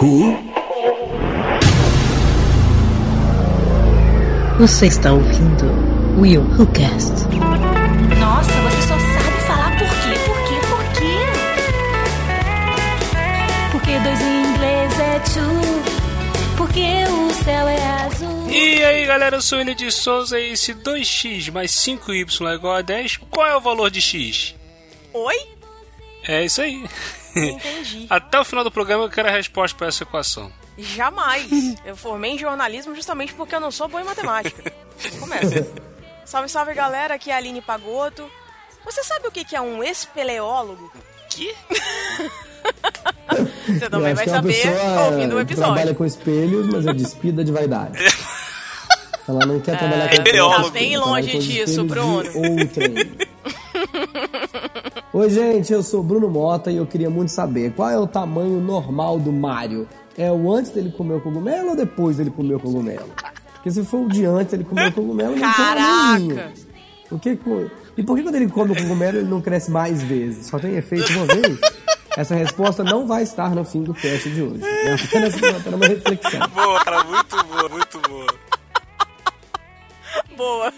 Who? Você está ouvindo Will Who Cast. Nossa, você só sabe falar por quê, por quê, por quê? Porque dois em inglês é two. Porque o céu é azul. E aí galera, eu sou ele de Souza e esse 2x mais 5y é igual a 10, qual é o valor de x? Oi? É isso aí. Entendi. Até o final do programa eu quero a resposta para essa equação. Jamais. Eu formei em jornalismo justamente porque eu não sou boa em matemática. Começa. Salve, salve galera, aqui é a Aline Pagoto. Você sabe o que é um espeleólogo? Que? Você também vai é saber ouvindo o que Trabalha episódio. com espelhos, mas é despida de vaidade. Ela não quer trabalhar com espeleólogo. Tá bem ela trabalha longe com disso, espelhos Bruno. Oi, gente, eu sou Bruno Mota e eu queria muito saber qual é o tamanho normal do Mario. É o antes dele comer o cogumelo ou depois dele comer o cogumelo? Porque se for o de antes dele comer o cogumelo, ele não tem um Caraca! anãozinho. O que E por que quando ele come o cogumelo ele não cresce mais vezes? Só tem efeito uma vez? Essa resposta não vai estar no fim do teste de hoje. É apenas apenas uma reflexão. Boa, cara, muito boa, muito boa. Boa.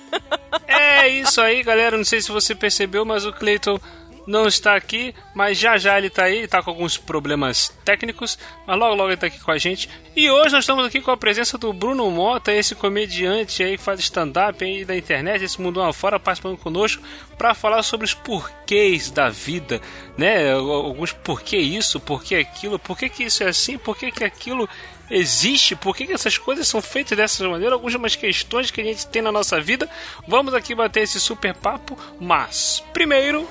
É isso aí, galera. Não sei se você percebeu, mas o Cleiton não está aqui, mas já já ele está aí, ele tá com alguns problemas técnicos, mas logo logo ele está aqui com a gente. E hoje nós estamos aqui com a presença do Bruno Mota, esse comediante aí que faz stand-up aí da internet, esse mundo afora, participando conosco para falar sobre os porquês da vida, né? Alguns porquê isso, porquê aquilo, por que isso é assim, por que que aquilo existe, por que, que essas coisas são feitas dessa maneira, algumas questões que a gente tem na nossa vida. Vamos aqui bater esse super papo, mas primeiro,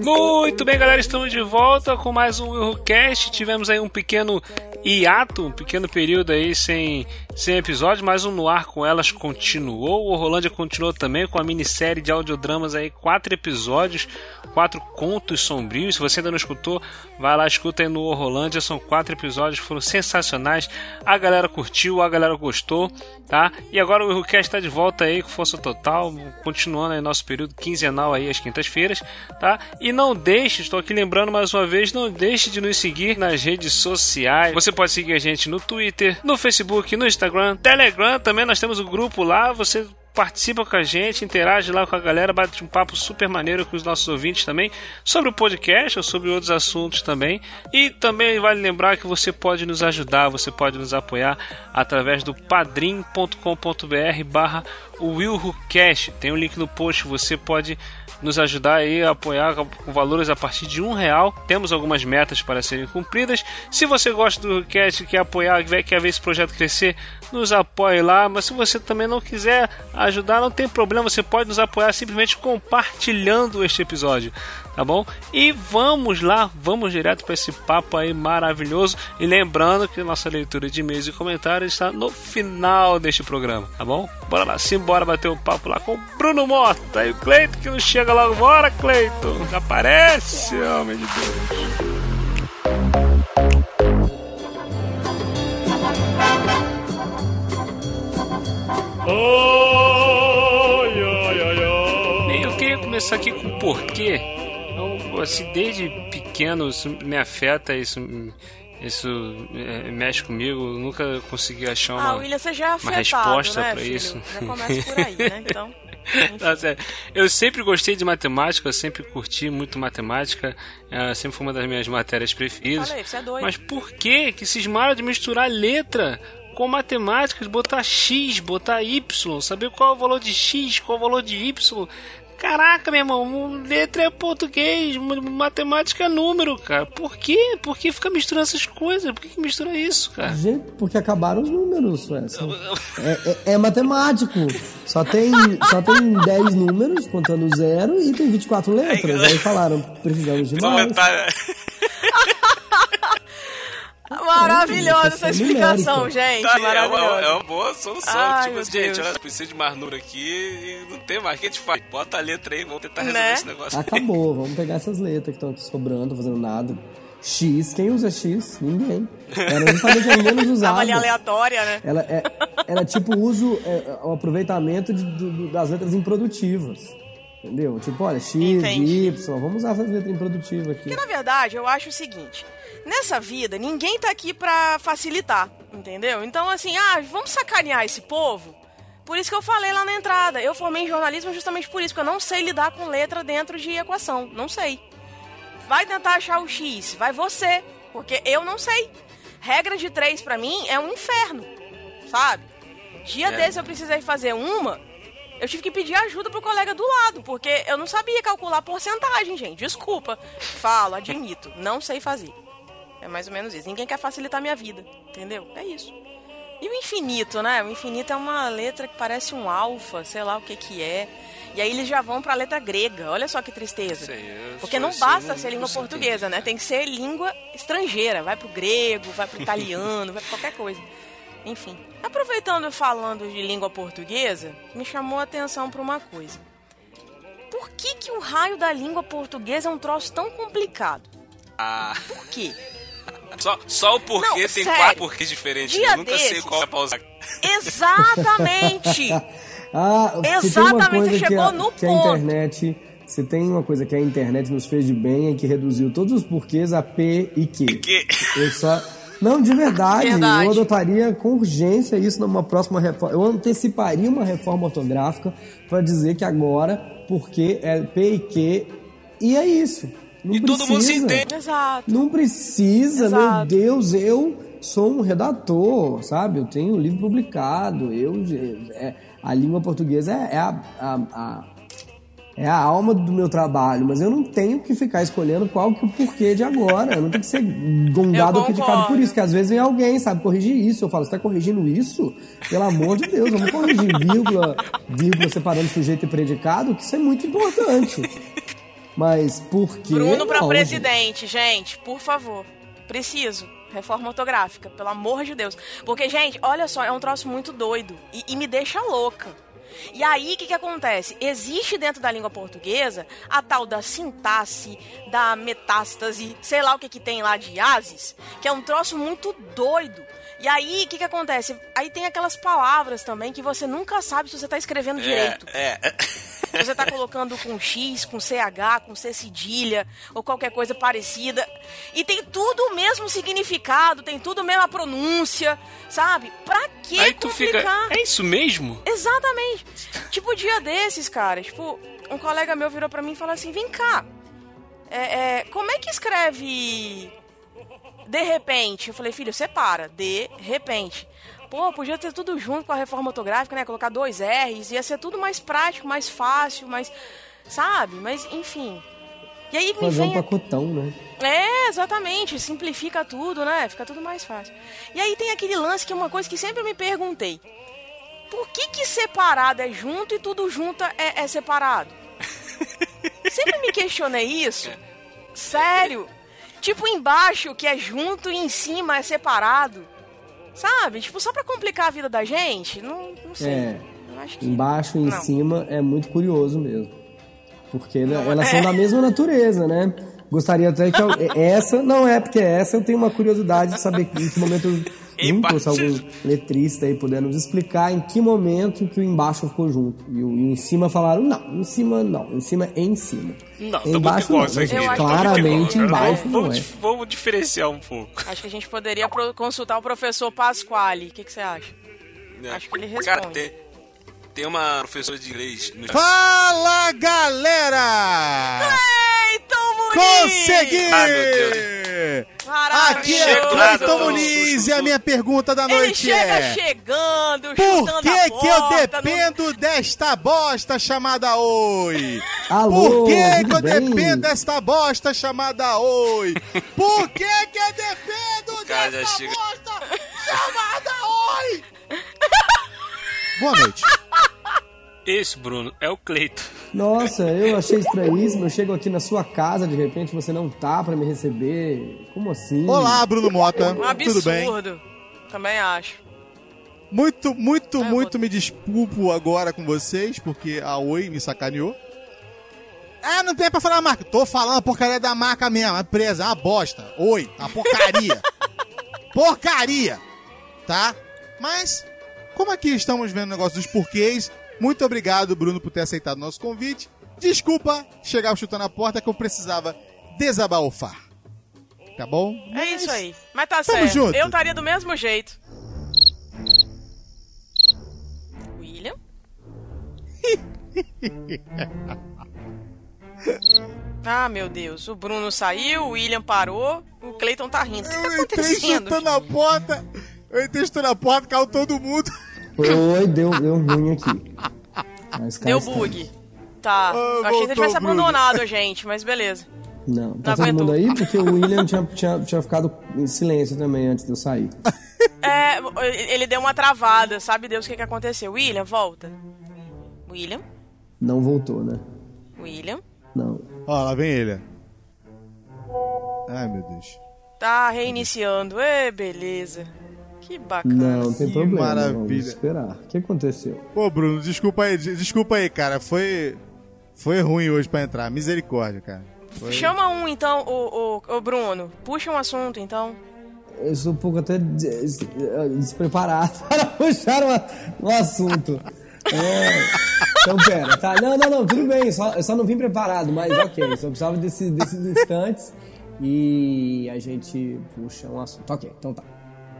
muito bem, galera, estamos de volta com mais um Willcast. Tivemos aí um pequeno hiato, um pequeno período aí sem, sem episódio, mas o No Ar com Elas continuou. O Rolândia continuou também com a minissérie de audiodramas aí, quatro episódios, quatro contos sombrios. Se você ainda não escutou, vai lá, escuta aí no Rolândia. São quatro episódios, foram sensacionais. A galera curtiu, a galera gostou, tá? E agora o Willcast está de volta aí com força total, continuando aí nosso período quinzenal aí às quintas-feiras, tá? E não deixe, estou aqui lembrando mais uma vez, não deixe de nos seguir nas redes sociais. Você pode seguir a gente no Twitter, no Facebook, no Instagram, Telegram, também nós temos o grupo lá, você participa com a gente, interage lá com a galera, bate um papo super maneiro com os nossos ouvintes também, sobre o podcast ou sobre outros assuntos também. E também vale lembrar que você pode nos ajudar, você pode nos apoiar através do padrim.com.br barra. Tem um link no post, você pode nos ajudar aí a apoiar com valores a partir de um real. Temos algumas metas para serem cumpridas. Se você gosta do cast, quer apoiar, quer ver esse projeto crescer, nos apoie lá. Mas se você também não quiser ajudar, não tem problema, você pode nos apoiar simplesmente compartilhando este episódio, tá bom? E vamos lá, vamos direto para esse papo aí maravilhoso. E lembrando que nossa leitura de e-mails e comentários está no final deste programa, tá bom? Bora lá, simbora bater um papo lá com o Bruno Mota e o Cleiton que não chega logo. Bora, Cleiton! Aparece, homem de Deus! Queria começar aqui com o porquê. Assim, desde pequeno isso me afeta, isso, isso é, mexe comigo. Eu nunca consegui achar uma, Ah, William, é uma afetado, resposta né, pra filho? isso. Já começa por aí, né? Então, Tá. Eu sempre gostei de matemática, eu sempre curti muito matemática, eh, sempre foi uma das minhas matérias preferidas. Falei, você é doido. Mas por que que cismaram de misturar letra com matemática, de botar X, botar Y, saber qual é o valor de X, qual é o valor de Y? Caraca, meu irmão, letra é português, matemática é número, cara. Por quê? Por que fica misturando essas coisas? Por que, que mistura isso, cara? Gente, porque acabaram os números, ué. É, é- é matemático. Só tem, só tem 10 números, contando zero, e tem 24 letras. Aí falaram, precisamos de mais. Maravilhosa essa É explicação, gente. Tá, é, uma, é uma boa solução. Ai, tipo, meu gente, olha, precisa de mais número aqui e não tem mais. O que a gente faz? Bota a letra aí, vamos tentar resolver Né? esse negócio. Acabou, vamos pegar essas letras que estão aqui sobrando, fazendo nada. X, quem usa X? Ninguém. Era justamente as menos Tava usadas. ali aleatória, né? Ela é, era tipo o uso, é, o aproveitamento de- do- das letras improdutivas. Entendeu? Tipo, olha, X, Entendi. Y, vamos usar essas letras improdutivas aqui. Porque na verdade eu acho o seguinte: nessa vida ninguém tá aqui pra facilitar, entendeu? Então assim, ah, vamos sacanear esse povo. Por isso que eu falei lá na entrada. Eu formei em jornalismo justamente por isso, porque eu não sei lidar com letra dentro de equação. Não sei. Vai tentar achar o X, vai você, porque eu não sei. Regra de três pra mim é um inferno, sabe? Dia É. desse eu precisei fazer uma, eu tive que pedir ajuda pro colega do lado, porque eu não sabia calcular porcentagem, gente. Desculpa. Falo, admito, não sei fazer. É mais ou menos isso. Ninguém quer facilitar minha vida, entendeu? É isso. E o infinito, né? O infinito é uma letra que parece um alfa, sei lá o que que é. E aí eles já vão pra letra grega. Olha só que tristeza. Sei, Porque não assim, basta ser língua portuguesa, né? Tem que ser língua estrangeira. Vai pro grego, vai pro italiano, vai pra qualquer coisa. Enfim. Aproveitando falando de língua portuguesa, me chamou a atenção pra uma coisa. Por que, que o raio da língua portuguesa é um troço tão complicado? Ah, Por quê? Só, só o porquê Não, tem sério. quatro porquês diferentes. Dia eu nunca sei desses. qual é pra usar. Exatamente! Ah, Exatamente, você que chegou a, no que a ponto. internet. Se tem uma coisa que a internet nos fez de bem é que reduziu todos os porquês a P e Q. Que... Eu só. Não, de verdade, Verdade. eu adotaria com urgência isso numa próxima reforma. Eu anteciparia uma reforma ortográfica para dizer que agora, porque é P e Q, e é isso. Não E todo mundo se precisa. entende. Exato. Não precisa, meu Exato. Deus, eu sou um redator, sabe? Eu tenho um livro publicado, eu é, a língua portuguesa é, é a, a- a- é a alma do meu trabalho, mas eu não tenho que ficar escolhendo qual que é o porquê de agora. Eu não tenho que ser gongado ou criticado por isso, que às vezes vem alguém, sabe, corrigir isso. Eu falo, você tá corrigindo isso? Pelo amor de Deus, vamos corrigir vírgula, vírgula separando sujeito e predicado, que isso é muito importante. Mas por quê? Bruno pra Não, presidente, gente, por favor. Preciso. Reforma ortográfica, pelo amor de Deus. Porque, gente, olha só, é um troço muito doido. E, e me deixa louca. E aí, o que, que acontece? Existe dentro da língua portuguesa a tal da sintaxe, da metástase, sei lá o que, que tem lá de ases, que é um troço muito doido. E aí, o que, que acontece? Aí tem aquelas palavras também que você nunca sabe se você tá escrevendo direito. É, é. Se você tá colocando com X, com CH, com C cedilha ou qualquer coisa parecida. E tem tudo o mesmo significado, tem tudo a mesma pronúncia, sabe? Pra que Aí tu fica. complicar? É isso mesmo? Exatamente. Tipo, dia desses, cara, tipo, um colega meu virou pra mim e falou assim: vem cá. é, é, como é que escreve de repente? Eu falei, filho, separa. De repente. Pô, podia ter tudo junto com a reforma ortográfica, né? Colocar dois R's, ia ser tudo mais prático, mais fácil, mais. Sabe? Mas, enfim. E aí me Fazer um vem. a- pacotão, né? é, exatamente. Simplifica tudo, né? Fica tudo mais fácil. E aí tem aquele lance que é uma coisa que sempre me perguntei. Por que que separado é junto e tudo junto é, é separado? sempre me questionei isso. Sério. Tipo embaixo que é junto e em cima é separado. Sabe? Tipo, só pra complicar a vida da gente? Não, não sei. É. Eu que... Embaixo e em cima é muito curioso mesmo. Porque né, Não, elas é. são da mesma natureza, né? Gostaria até que eu- essa, não é, porque essa eu tenho uma curiosidade de saber em que momento junto, Se algum letrista aí puder nos explicar em que momento que o embaixo ficou junto. E o em cima falaram, não, em cima não, em cima é em cima. Não, embaixo muito igual não, aqui. Claramente tá muito igual. embaixo não vamos, é. vamos diferenciar um pouco. Acho que a gente poderia consultar o professor Pasquale. O que, que você acha? né? Acho que ele Cara, responde. tem, tem uma professora de inglês no Fala, galera! Cleiton Muniz! Consegui! Ah, meu Maravilhoso! Aqui é Cleiton Muniz e a minha pergunta da Ele noite chega é... chegando, Por que a que eu dependo desta bosta chamada Oi? Alô, Por que que eu bem? dependo desta bosta chamada Oi? Por que que eu dependo desta chega- bosta chamada Oi? Boa noite. Esse, Bruno, é o Cleito. Nossa, eu achei estranhíssimo. Eu chego aqui na sua casa, de repente você não tá pra me receber. Como assim? Olá, Bruno Mota. Um absurdo. Tudo bem? Também acho. Muito, muito, eu muito vou- me desculpo agora com vocês, porque a Oi me sacaneou. Ah, não tem pra falar a marca. Tô falando a porcaria da marca mesmo. A empresa, é uma bosta. Oi, a porcaria. porcaria. Tá? Mas, como aqui estamos vendo o negócio dos porquês, muito obrigado, Bruno, por ter aceitado o nosso convite. Desculpa chegar chutando a porta que eu precisava desabafar. Tá bom? É Mas- isso aí. Mas tá Tamo certo. junto. Eu estaria do mesmo jeito. William? ah, meu Deus. O Bruno saiu, o William parou, o Clayton tá rindo. O que tá Eu entrei acontecendo? chutando a porta. Eu entrei chutando a porta, caiu todo mundo. Oi, deu, deu ruim aqui. Mas Deu bug. Tá. Ah, Eu achei que ele tivesse abandonado a gente, mas beleza. Não, tá Não todo mundo aí porque o William tinha, tinha, tinha ficado em silêncio também antes de eu sair. É, ele deu uma travada, sabe Deus o que, que aconteceu? William, volta. William? Não voltou, né? William? Não. Ó, lá vem ele. Ai, meu Deus. Tá reiniciando. Ê, beleza. Que bacana. Não, não tem Que problema. maravilha. Vamos esperar. O que aconteceu? Pô, Bruno, desculpa aí, des- desculpa aí, cara. Foi. Foi ruim hoje pra entrar. Misericórdia, cara. Foi... Chama um, então, o, o, o Bruno. Puxa um assunto, então. Eu sou um pouco até des- despreparado para puxar uma- um assunto. É, então, pera, tá? Não, não, não, tudo bem. Só, eu só não vim preparado, mas ok. Só precisava desse- desses instantes e a gente puxa um assunto. Ok, então tá.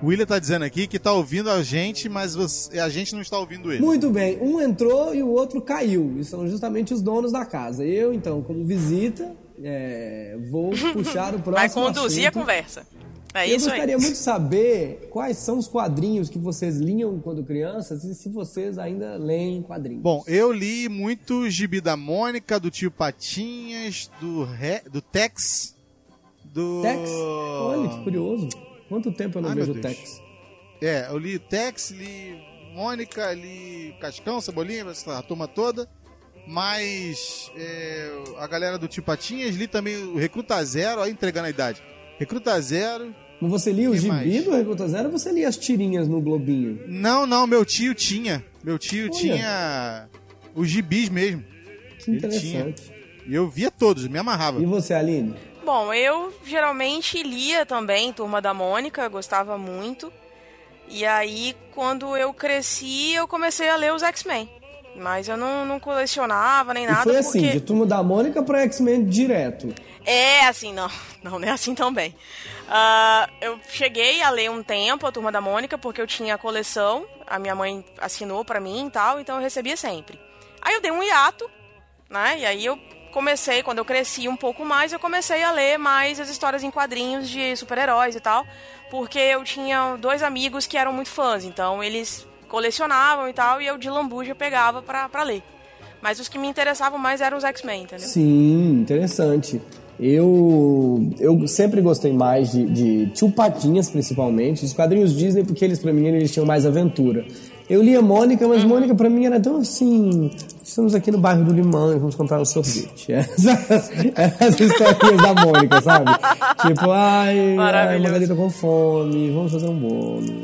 O William tá dizendo aqui que tá ouvindo a gente, mas você- a gente não está ouvindo ele. Muito bem, um entrou e o outro caiu. E são justamente os donos da casa. Eu, então, como visita, é, vou puxar o próximo Vai conduzir a assunto. conversa. É eu isso gostaria aí. muito de saber quais são os quadrinhos que vocês liam quando crianças e se vocês ainda leem quadrinhos. Bom, eu li muito Gibi da Mônica, do Tio Patinhas, do, Re... do Tex, do... Tex? Olha que curioso. Quanto tempo eu não Ai, vejo Deus. Tex? É, eu li Tex, li Mônica, li Cascão, Cebolinha, essa turma toda. Mas é, a galera do Tio Patinhas, li também o Recruta Zero, aí entregando a idade. Recruta Zero. Mas você lia o gibi mais? do Recruta Zero ou você lia as tirinhas no Globinho? Não, não, meu tio tinha. Meu tio Olha. tinha os gibis mesmo. Que Ele interessante. E eu via todos, me amarrava. E você, Aline? Bom, eu geralmente lia também Turma da Mônica, gostava muito. E aí, quando eu cresci, eu comecei a ler os X-Men. Mas eu não, não colecionava nem E nada foi assim, porque... de Turma da Mônica pra X-Men direto. É assim, não. Não, não é assim também. Ah, eu cheguei a ler um tempo a Turma da Mônica, porque eu tinha a coleção, a minha mãe assinou pra mim e tal, então eu recebia sempre. Aí eu dei um hiato, né? E aí eu comecei, quando eu cresci um pouco mais, eu comecei a ler mais as histórias em quadrinhos de super-heróis e tal, porque eu tinha dois amigos que eram muito fãs, então eles colecionavam e tal, e eu de lambuja pegava pra, pra ler. Mas os que me interessavam mais eram os X-Men, entendeu? Sim, interessante. Eu, eu sempre gostei mais de, de Tio Patinhas, principalmente, os quadrinhos Disney, porque eles, pra mim, eles tinham mais aventura. Eu lia Mônica, mas Mônica pra mim era tão assim. Estamos aqui no bairro do Limão e vamos comprar um sorvete. Essas, essas historinhas da Mônica, sabe? Tipo, ai, ai. Margarida com fome, vamos fazer um bolo.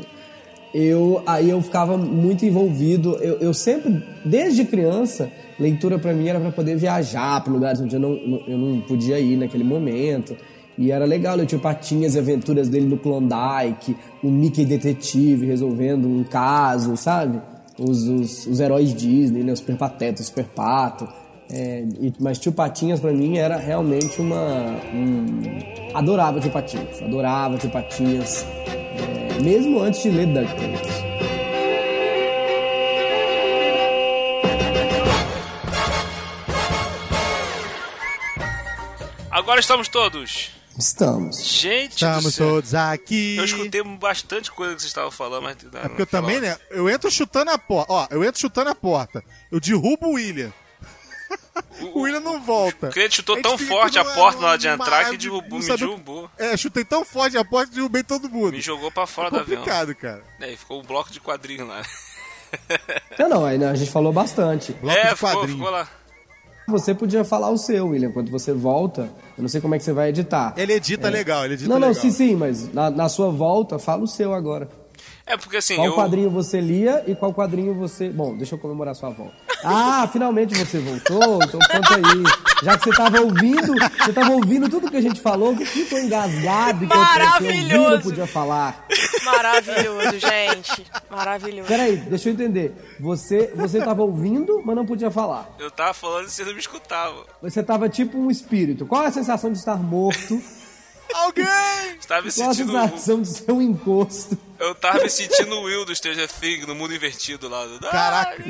Eu, aí eu ficava muito envolvido. Eu, eu sempre, desde criança, leitura pra mim era pra poder viajar para lugares onde eu não- eu não podia ir naquele momento. E era legal, eu tinha Patinhas e aventuras dele no Klondike, o Mickey Detetive resolvendo um caso, sabe? Os, os, os heróis Disney, né? O Super Pateta, o Super Pato. É, e- mas Tio Patinhas pra mim era realmente uma. Um... Adorava Tio Patinhas, adorava Tio Patinhas, é, mesmo antes de ler DuckTales. Agora estamos todos. Estamos. Gente do Estamos céu. todos aqui. Eu escutei bastante coisa que vocês estavam falando, mas... É porque eu também, né? Eu entro chutando a porta. Ó, eu entro chutando a porta. Eu derrubo o William. O William não volta. O cliente chutou gente tão forte a numa- porta na hora de entrar que derrubou, não me derrubou. É, chutei tão forte a porta que derrubei todo mundo. Me jogou pra fora é do avião. complicado, cara. É, e ficou um bloco de quadrinho lá. Não, não, aí, né, a gente falou bastante. Bloco é, de ficou, ficou lá. Você podia falar o seu, William, quando você volta. Eu não sei como é que você vai editar. Ele edita legal, ele edita não, não, legal. sim, sim, mas na, na sua volta, fala o seu agora. É porque assim, Qual eu... quadrinho você lia e qual quadrinho você. Bom, deixa eu comemorar sua volta. Ah, finalmente você voltou, então conta aí. Já que você tava ouvindo, você tava ouvindo tudo que a gente falou, que ficou engasgado, que eu Maravilhoso. não podia falar. Maravilhoso, gente. Maravilhoso. Peraí, deixa eu entender. Você, você tava ouvindo, mas não podia falar. Eu tava falando e vocês não me escutavam. Você tava tipo um espírito. Qual é a sensação de estar morto? Alguém! Estava me sentindo. de ser um encosto? Eu tava me sentindo o Will do Stranger Things no mundo invertido lá. Ah, Caraca.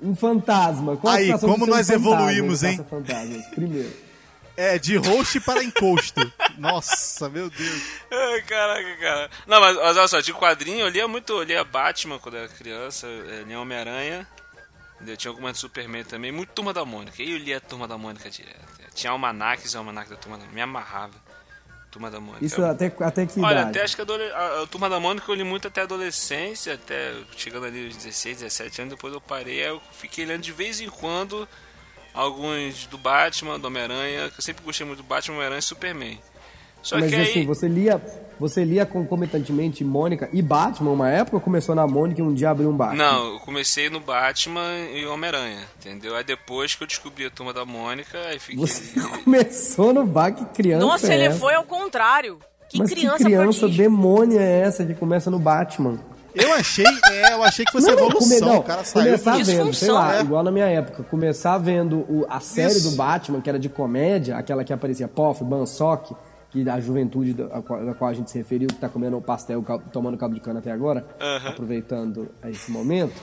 Um fantasma. Qual Aí, como um nós fantasma evoluímos, que hein? fantasmas? Primeiro. É, de host para encosto. Nossa, meu Deus. Caraca, cara. Não, mas, mas olha só, de quadrinho eu lia muito, eu lia Batman quando era criança, eu lia Homem-Aranha, entendeu? tinha algumas de Superman também, muito Turma da Mônica. E eu lia a Turma da Mônica direto. Tinha almanacs e almanac da Turma da Mônica, me amarrava. Turma da Mônica. Isso até, até que Olha, idade? até acho que a, a, a Turma da Mônica eu li muito até a adolescência, até chegando ali aos 16, 17 anos, depois eu parei, aí eu fiquei lendo de vez em quando alguns do Batman, do Homem-Aranha, que eu sempre gostei muito do Batman, Homem-Aranha e Superman. Só Mas que aí... assim, você lia, você lia concomitantemente Mônica e Batman uma época ou começou na Mônica e um dia abriu um Batman? Não, eu comecei no Batman e Homem-Aranha, entendeu? Aí depois que eu descobri a Turma da Mônica, aí fiquei... Você começou no bar, que criança Nossa, é ele essa? foi ao contrário. Que Mas criança, que criança demônia é essa que começa no Batman? Eu achei, é, eu achei que fosse evolução. come- não, o cara saiu começar do- vendo, sei lá, É. igual na minha época, começar vendo o- a série Isso. do Batman, que era de comédia, aquela que aparecia Poff, Bansock, que da juventude da, da qual a gente se referiu, que tá comendo pastel, cal- tomando caldo de cana até agora, aproveitando esse momento,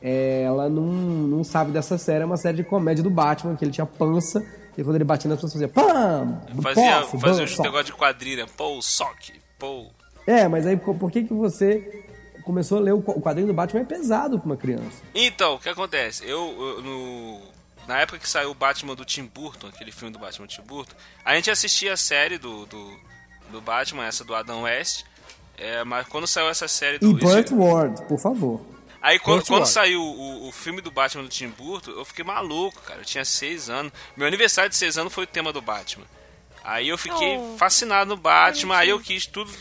ela não, não sabe dessa série, é uma série de comédia do Batman, que ele tinha pança, e quando ele batia nas pessoas fazia PAM! Fazia, Poff, fazia um negócio de quadrilha, pô, sock, pô... É, mas aí por que, que você começou a ler o qu- o quadrinho do Batman? É pesado pra uma criança. Então, o que acontece? Eu, eu, no, na época que saiu o Batman do Tim Burton, aquele filme do Batman do Tim Burton, a gente assistia a série do, do, do Batman, essa do Adam West, é, mas quando saiu essa série do... E Burt esse- Ward, por favor. Aí quando, quando saiu o, o filme do Batman do Tim Burton, eu fiquei maluco, cara. Eu tinha seis anos. Meu aniversário de seis anos foi o tema do Batman. Aí eu fiquei Oh. fascinado no Batman, aí eu quis tudo.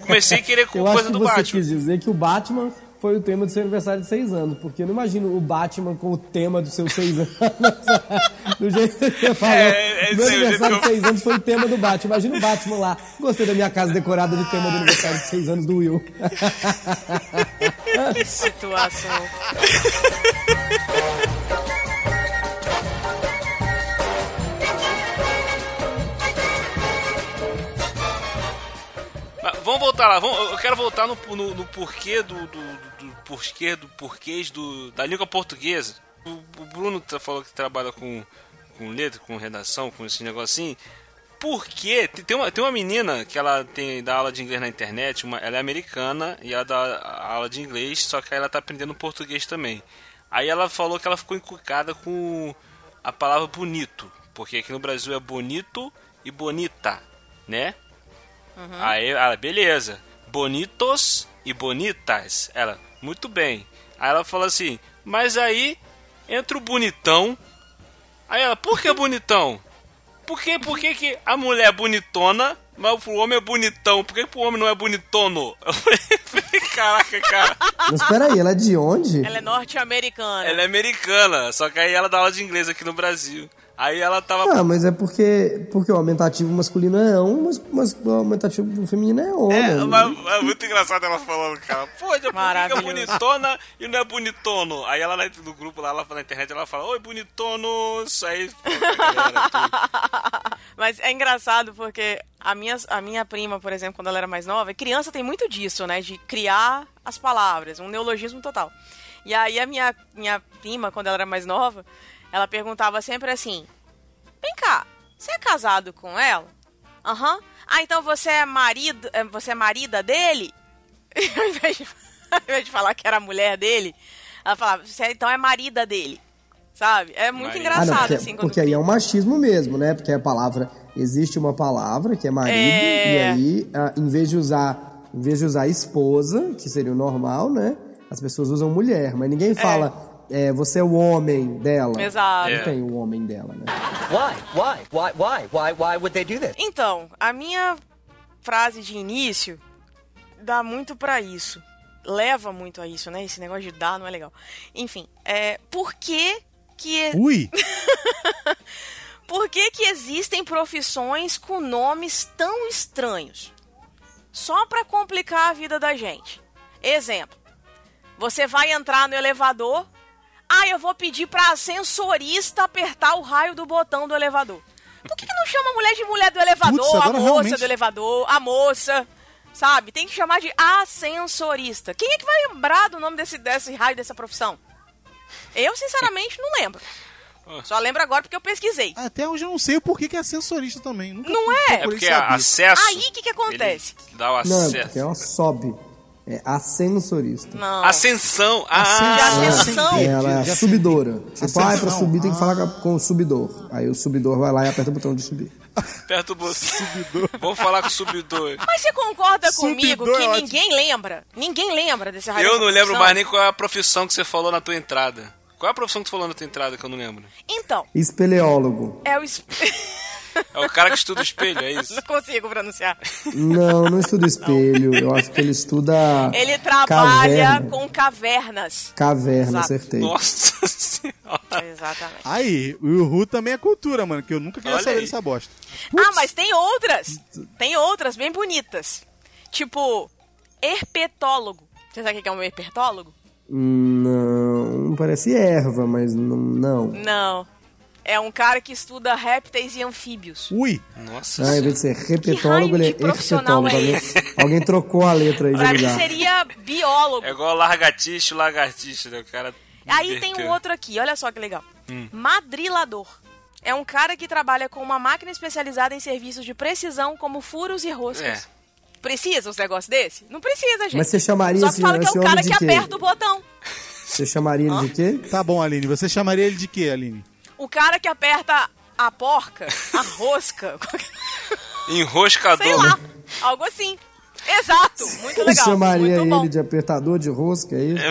Comecei a querer coisa que do você Batman. quis dizer que o Batman foi o tema do seu aniversário de seis anos, porque eu não imagino o Batman com o tema dos seus seis anos. do jeito que você falou. É, é, Meu jeito aniversário de seis anos foi o tema do Batman. Imagina o Batman lá. Gostei da minha casa decorada de tema do aniversário de seis anos do Will. Que situação. Vamos voltar lá, vamos, eu quero voltar no, no, no porquê do, do, do porquê do porquês do, da língua portuguesa. O, o Bruno tá- falou que trabalha com, com letra, com redação, com esse negocinho. Por quê? Tem- uma, tem uma menina que ela tem dá aula de inglês na internet, uma, ela é americana e ela dá aula de inglês, só que ela tá aprendendo português também. Aí ela falou que ela ficou encucada com a palavra bonito, porque aqui no Brasil é bonito e bonita, né? Aí ela, beleza. Bonitos e bonitas. Ela, muito bem. Aí ela falou assim, mas aí entra o bonitão. Aí ela, por que bonitão? Por que, por que, que a mulher é bonitona, mas o homem é bonitão? Por que, que o homem não é bonitono? Eu falei, caraca, cara. Mas peraí, ela é de onde? Ela é norte-americana. Ela é americana, só que aí ela dá aula de inglês aqui no Brasil. Aí ela tava. Ah, mas é porque, porque o aumentativo masculino é um, mas, mas o aumentativo feminino é homem. É, mas, é muito engraçado ela falando, cara. Pô, é bonitona e não é bonitono? Aí ela lá no grupo lá, ela na internet, ela fala, oi, bonitonos. Aí, pô, galera. Mas é engraçado porque a minha, a minha prima, por exemplo, quando ela era mais nova, criança tem muito disso, né? De criar as palavras, um neologismo total. E aí a minha, minha prima, quando ela era mais nova, ela perguntava sempre assim: Vem cá, você é casado com ela? Aham. Ah, então você é marido, é, você é marida dele? E ao invés, de, ao invés de falar que era a mulher dele, ela falava, você é- então é marida dele. Sabe? É muito Marida. Ah, não, engraçado, porque, assim, quando. porque aí é um machismo mesmo, né? Porque a palavra. Existe uma palavra que é marido, É. e aí, ah, em vez de usar. Em vez de usar esposa, que seria o normal, né? As pessoas usam mulher, mas ninguém fala. é, você é o homem dela. Exato. Não É. tem o homem dela, né? Why? Why? Why? Why? Why? Why would they do this? Então, a minha frase de início dá muito pra isso. Leva muito a isso, né? Esse negócio de dar não é legal. Enfim, é, por que que Ui! Por que, que existem profissões com nomes tão estranhos? Só pra complicar a vida da gente. Exemplo: você vai entrar no elevador, ah, eu vou pedir pra ascensorista apertar o raio do botão do elevador. Por que, que não chama a mulher de mulher do elevador, Putz, a moça realmente. do elevador, a moça? Sabe? Tem que chamar de ascensorista. Quem é que vai lembrar do nome desse, desse raio dessa profissão? Eu, sinceramente, não lembro. Só lembro agora porque eu pesquisei. Até hoje eu não sei o porquê que é ascensorista também. Nunca Não é? É porque saber. a- acesso. Aí, o que que acontece? ele Dá o Não, é acesso. porque ela sobe. É ascensorista. Não. Ascensão. De Ah, ascensão. Entendi, Ela é a subidora. Tipo, ah, é pra subir tem que falar Ah. com- o subidor. Aí o subidor vai lá e aperta o botão de subir. perto do Vamos falar com o subidor. Mas você concorda comigo Subidor que é ninguém lembra? Ninguém lembra desse raio Eu não lembro mais nem qual é a profissão que você falou na tua entrada. Qual é a profissão que você falou na tua entrada que eu não lembro? Então, Espeleólogo. é o... es- É o cara que estuda o espelho, é isso? não consigo pronunciar. Não, não estuda espelho. Eu acho que ele estuda. Ele trabalha caverna. com cavernas. Caverna, Exato. acertei. Nossa senhora. Exatamente. Aí, o Uhu também é cultura, mano, que eu nunca queria Olha saber aí. dessa bosta. Ah, mas tem outras. Tem outras bem bonitas. Tipo, herpetólogo. Você sabe o que é um herpetólogo? Não, parece erva, mas não. Não. Não. É um cara que estuda répteis e anfíbios. Ui! Nossa Ah, em vez de ser repetólogo, ele é de profissional herpetólogo. é Alguém, esse? alguém trocou a letra aí de Pra mim lugar. seria biólogo. É igual largatixe, lagartixe, né? O cara. Aí tem um outro aqui, olha só que legal. Hum. Madrilador. É um cara que trabalha com uma máquina especializada em serviços de precisão, como furos e roscas. É. Precisa uns negócios desse? Não precisa, gente. Mas você chamaria Só esse, que fala que é esse o cara de que aperta o botão. Você chamaria ele de quê? Tá bom, Aline. Você chamaria ele de quê, Aline? O cara que aperta a porca, a rosca, Enroscador. sei lá. Algo assim. Exato. Muito Você legal. chamaria muito bom. ele de apertador de rosca, é isso?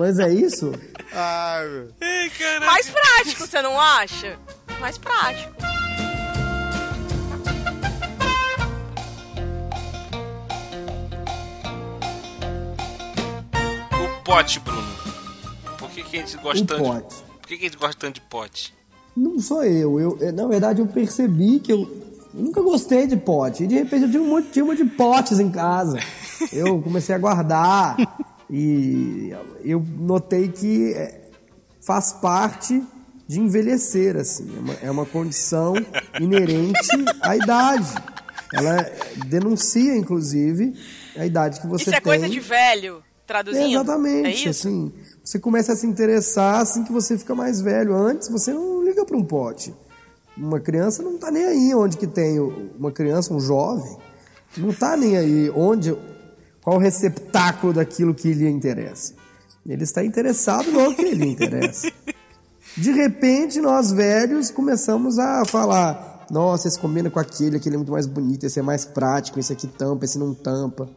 Mas é isso? Ai, meu. Ei. Mais prático, você não acha? Mais prático. O pote, Bruno. Por que, que a gente gosta tanto? pote. Por que, que a gente gosta tanto de pote? Não sou eu. eu. Na verdade, eu percebi que eu, nunca gostei de pote. E de repente eu tinha um monte, tinha um monte de potes em casa. Eu comecei a guardar e eu notei que é, faz parte de envelhecer, assim. É uma, é uma condição inerente à idade. Ela denuncia, inclusive, a idade que você Isso é tem. coisa de velho, traduzindo? Exatamente, É isso? assim. Você começa a se interessar assim que você fica mais velho. Antes você não liga para um pote. Uma criança não tá nem aí onde que tem uma criança, um jovem, não tá nem aí onde qual o receptáculo daquilo que lhe interessa. Ele está interessado no que lhe interessa. De repente, nós velhos começamos a falar: nossa, esse combina com aquele, aquele é muito mais bonito, esse é mais prático, esse aqui tampa, esse não tampa.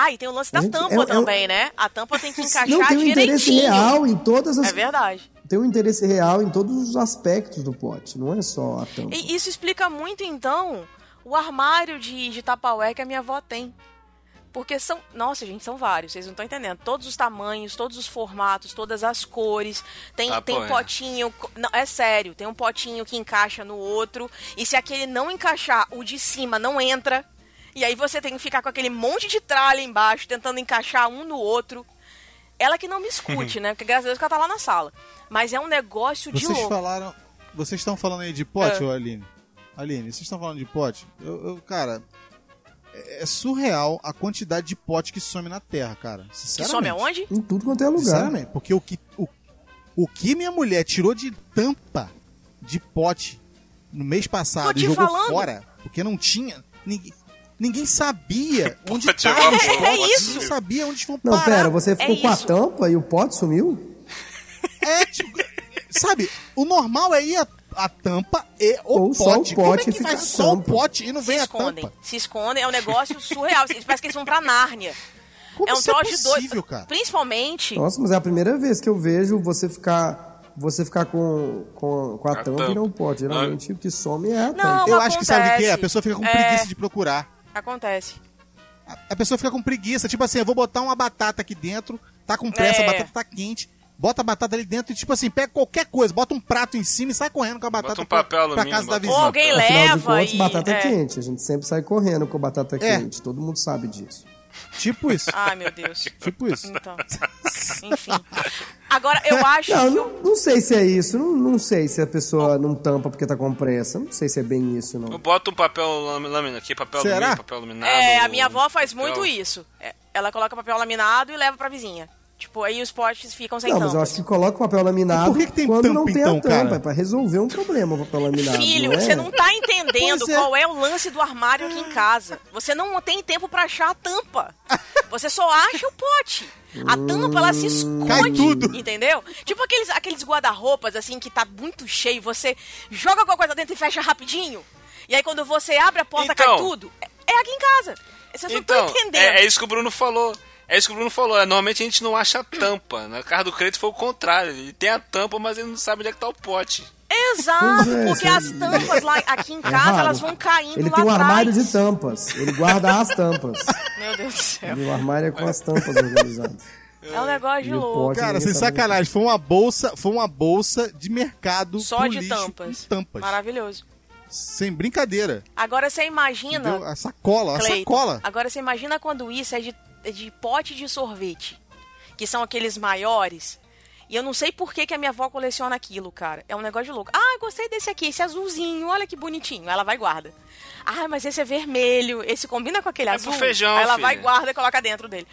Ah, e tem o lance da Gente, tampa é- é- também, né? A tampa tem que encaixar Não tem um interesse direitinho. real em todas as É verdade. tem um interesse real em todos os aspectos do pote, não é só a tampa. E isso explica muito, então, o armário de, de Tupperware que a minha avó tem. Porque são. Nossa, gente, são vários, vocês não estão entendendo. Todos os tamanhos, todos os formatos, todas as cores. Tem, tem um potinho. Não, é sério, tem um potinho que encaixa no outro. E se aquele não encaixar, o de cima não entra. E aí você tem que ficar com aquele monte de tralha embaixo, tentando encaixar um no outro. Ela que não me escute, né? Porque graças a Deus que ela tá lá na sala. Mas é um negócio de Vocês louco. falaram. Vocês estão falando aí de pote, É. ô Aline? Aline, vocês estão falando de pote? Eu, eu- cara, é é surreal a quantidade de pote que some na Terra, cara. Que some aonde? Em tudo quanto é lugar. Sinceramente, porque o que, o, o que minha mulher tirou de tampa de pote no mês passado e jogou falando. fora, porque não tinha. Ninguém, ninguém sabia onde Pote estava. É pote isso. Não sabia onde vão Não, parar. pera, você ficou com a isso. tampa e o pote sumiu? É, tipo, sabe, o normal é ir a, a tampa e o Ou pote. só o Como é pote que e fica vai a só o tampa? pote e não se vem a escondem. tampa? Se escondem, é um negócio surreal. Parece que eles vão pra Nárnia. Como é um isso é troço de possível, doido. cara? Principalmente. Nossa, mas é a primeira vez que eu vejo você ficar você ficar com, com, com a, A tampa, tampa. e não o pote. Geralmente o que some é a tampa. Não, Eu acho que sabe o que é? acontece. A pessoa fica com É. preguiça de procurar. Acontece. A, a pessoa fica com preguiça, tipo assim, eu vou botar uma batata aqui dentro, tá com pressa, É. a batata tá quente. bota a batata ali dentro e, tipo assim, pega qualquer coisa, bota um prato em cima e sai correndo com a batata um pra, papel pra alumínio, casa da bota um vizinha. Ou alguém Afinal de leva contas, e... batata é. quente. A gente sempre sai correndo com batata É. quente. Todo mundo sabe disso. Tipo isso. Ai, meu Deus. Tipo isso. Então, enfim. Agora, eu acho Não, que... não, não sei se é isso. Não, não sei se a pessoa não tampa porque tá com pressa. Não sei se é bem isso, não. Eu boto um papel lâmina aqui, papel Será? alumínio, papel laminado. É, a minha avó faz papel- muito isso. É, Ela coloca papel laminado e leva pra vizinha. Tipo, aí os potes ficam sem Não, mas eu acho que coloca o papel laminado por que que tem quando tampa, não tem então, a tampa. cara? É pra resolver um problema o papel laminado. Filho, não é? você não tá entendendo é. qual é o lance do armário aqui em casa. Você não tem tempo pra achar a tampa. Você só acha o pote. A tampa, ela se Cai esconde, tudo. entendeu? Tipo aqueles, aqueles guarda-roupas, assim, que tá muito cheio. Você joga alguma coisa dentro e fecha rapidinho. E aí, quando você abre a porta, cai Então. tudo. É, é aqui em casa. Vocês não Então, estão entendendo. é, é isso que o Bruno falou. É isso que o Bruno falou. É, Normalmente a gente não acha a tampa. Na casa do crédito foi o contrário. Ele tem a tampa, mas ele não sabe onde é que tá o pote. Exato, é, porque isso as é- tampas lá aqui em É casa, raro. elas vão caindo Ele lá tem um armário de tampas. Ele guarda as tampas. Meu Deus do céu. E o armário é com as tampas organizadas. É um negócio de louco. Cara, sem sabe sacanagem, foi uma bolsa, foi uma bolsa de mercado Só de lixo tampas. tampas. Maravilhoso. Sem brincadeira. Agora você imagina. Entendeu? A sacola, a Cleiton, sacola. Agora você imagina quando isso é de, é de pote de sorvete. Que são aqueles maiores. E eu não sei por que, que a minha avó coleciona aquilo, cara. É um negócio de louco. Ah, gostei desse aqui, esse azulzinho, olha que bonitinho. Ela vai e guarda. Ah, mas esse é vermelho, esse combina com aquele É azul. pro feijão, Aí ela filha. vai e guarda e coloca dentro dele.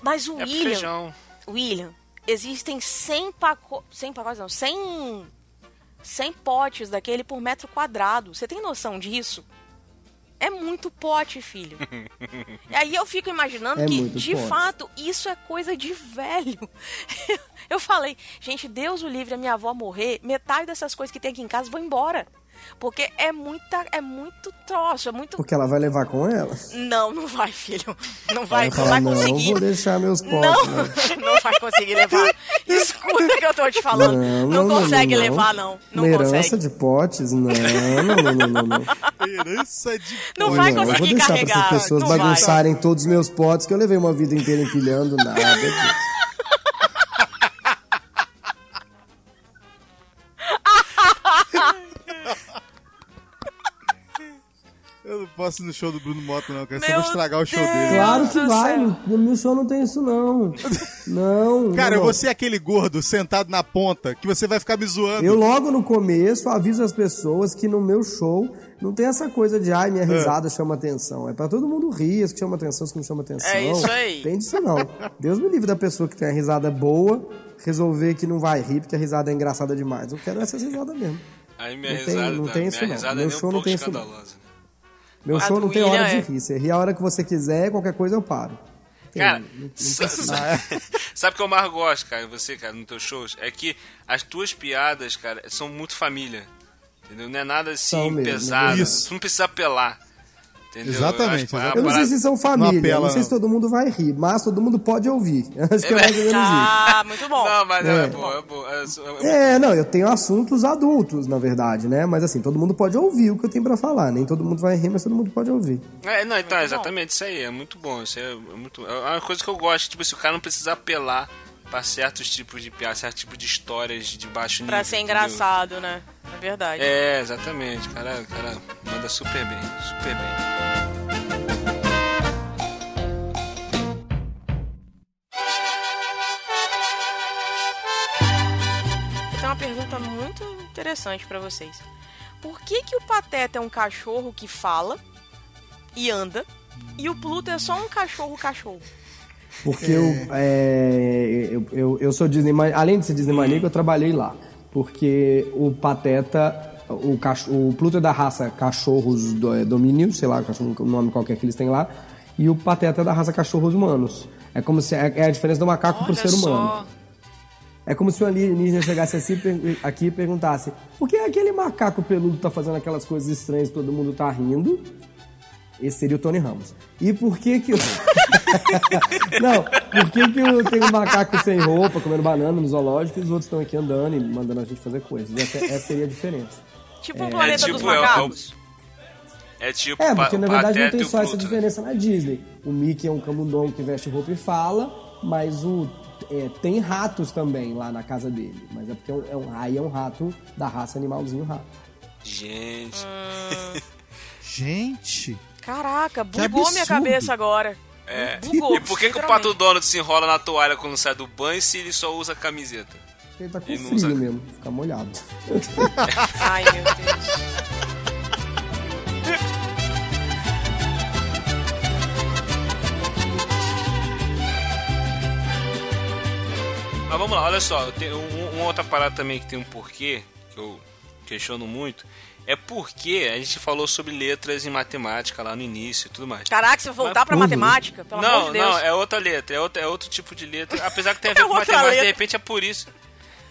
Mas o É pro William, feijão. William, existem 100 pacotes. 100 pacotes não, 100. 100 potes daquele por metro quadrado. Você tem noção disso? É muito pote, filho. e aí eu fico imaginando É que, de pote. fato, isso é coisa de velho. eu falei, gente, Deus o livre a minha avó morrer, metade dessas coisas que tem aqui em casa vão embora. Porque é muita, é muito troço, é muito. Porque ela vai levar com ela. Não, não vai, filho. Não vai, não fala, vai não, conseguir. vou deixar meus potes. Não, né? não vai conseguir levar. Escuta o que eu tô te falando. Não, consegue levar, não. Não herança consegue. de potes? Não, não, não, não, não. não. Herança de Não pote. vai Não, eu vou conseguir deixar carregar. essas pessoas não vai. bagunçarem todos os meus potes, que eu levei uma vida inteira empilhando nada posso ir no show do Bruno Mota, não, cara. Só Meu vou estragar o show Deus. dele. Claro que vai, no meu show não tem isso não. Não. Cara, não. você é aquele gordo sentado na ponta que você vai ficar me zoando. Eu logo no começo aviso as pessoas que no meu show não tem essa coisa de ai, É. minha risada chama atenção. É pra todo mundo rir, as que chama atenção, as que não chama atenção. É isso aí. Tem disso não. Deus me livre da pessoa que tem a risada boa, resolver que não vai rir porque a risada é engraçada demais. Eu quero essas risadas mesmo. Aí minha Não tem- risada, não tá- tem minha isso não. risada Meu é um show não pouco tem isso não. Meu A show não tem William hora de é. rir. Você ri a hora que você quiser, qualquer coisa eu paro. Tem, Cara, não- não sabe o que eu mais gosto, cara, você, cara, nos teus shows? É que as tuas piadas, cara, são muito família. Entendeu? Não é nada São assim mesmo, pesado. Isso. Tu não precisa apelar. Entendeu? Exatamente, Eu, acho, exatamente. Eu não sei se são família, apela, não sei não. se todo mundo vai rir, mas todo mundo pode ouvir. Acho que é mais ou menos isso. Ah, muito bom. Não, mas é, É. é bom, é bom. É, é- É, não, eu tenho assuntos adultos, na verdade, né? Mas assim, todo mundo pode ouvir o que eu tenho pra falar. Nem todo mundo vai rir, mas todo mundo pode ouvir. É, não, então, bom. exatamente isso aí, é muito bom. Isso é, é muito, é uma coisa que eu gosto, tipo, se o cara não precisa apelar pra certos tipos de piadas, certos tipos de histórias de baixo nível. Pra ser entendeu? engraçado, né? É verdade. É, exatamente, cara, cara manda super bem, super bem. Tem uma pergunta muito interessante pra vocês. Por que que o Pateta é um cachorro que fala e anda e o Pluto é só um cachorro cachorro? Porque eu, é, eu, eu, eu sou Disney, além de ser Disney maníaco, eu trabalhei lá. Porque o Pateta, o, cacho- o Pluto é da raça cachorros do, é, domínio, sei lá, o nome qualquer que eles têm lá, e o Pateta é da raça cachorros humanos. É como se é, é a diferença do macaco pro Olha ser humano. só. É como se um alienígena chegasse assim, aqui e perguntasse: por que aquele macaco peludo tá fazendo aquelas coisas estranhas e todo mundo tá rindo? Esse seria o Tony Ramos. E por que que. o- Não, por que que eu tenho um macaco sem roupa, comendo banana no zoológico e os outros estão aqui andando e mandando a gente fazer coisas? Essa, essa seria a diferença. Tipo o planeta tipo, dos é o- é o- macacos. É tipo É, porque na verdade não tem só essa Pluto. diferença na Disney. o Mickey é um camundongo que veste roupa e fala, mas o é, tem ratos também lá na casa dele. Mas é porque é um, é um- aí é um rato da raça animalzinho rato. Gente. Gente. Caraca, bugou minha cabeça agora. É. Bugou, E por que, que o. Pato Donald se enrola na toalha quando sai do banho se ele só usa camiseta? Ele tá com Ele frio usa- mesmo, fica molhado. Ai, meu Deus. Mas vamos lá, olha só, tem um- uma outra parada também que tem um porquê, que eu questiono muito, é porque a gente falou sobre letras em matemática lá no início e tudo mais. Caraca, se eu voltar pra Uhum. matemática, pelo não, amor de Deus. não, é outra letra, é outro, é outro tipo de letra. Apesar que tem a ver É com matemática, de letra. repente é por isso.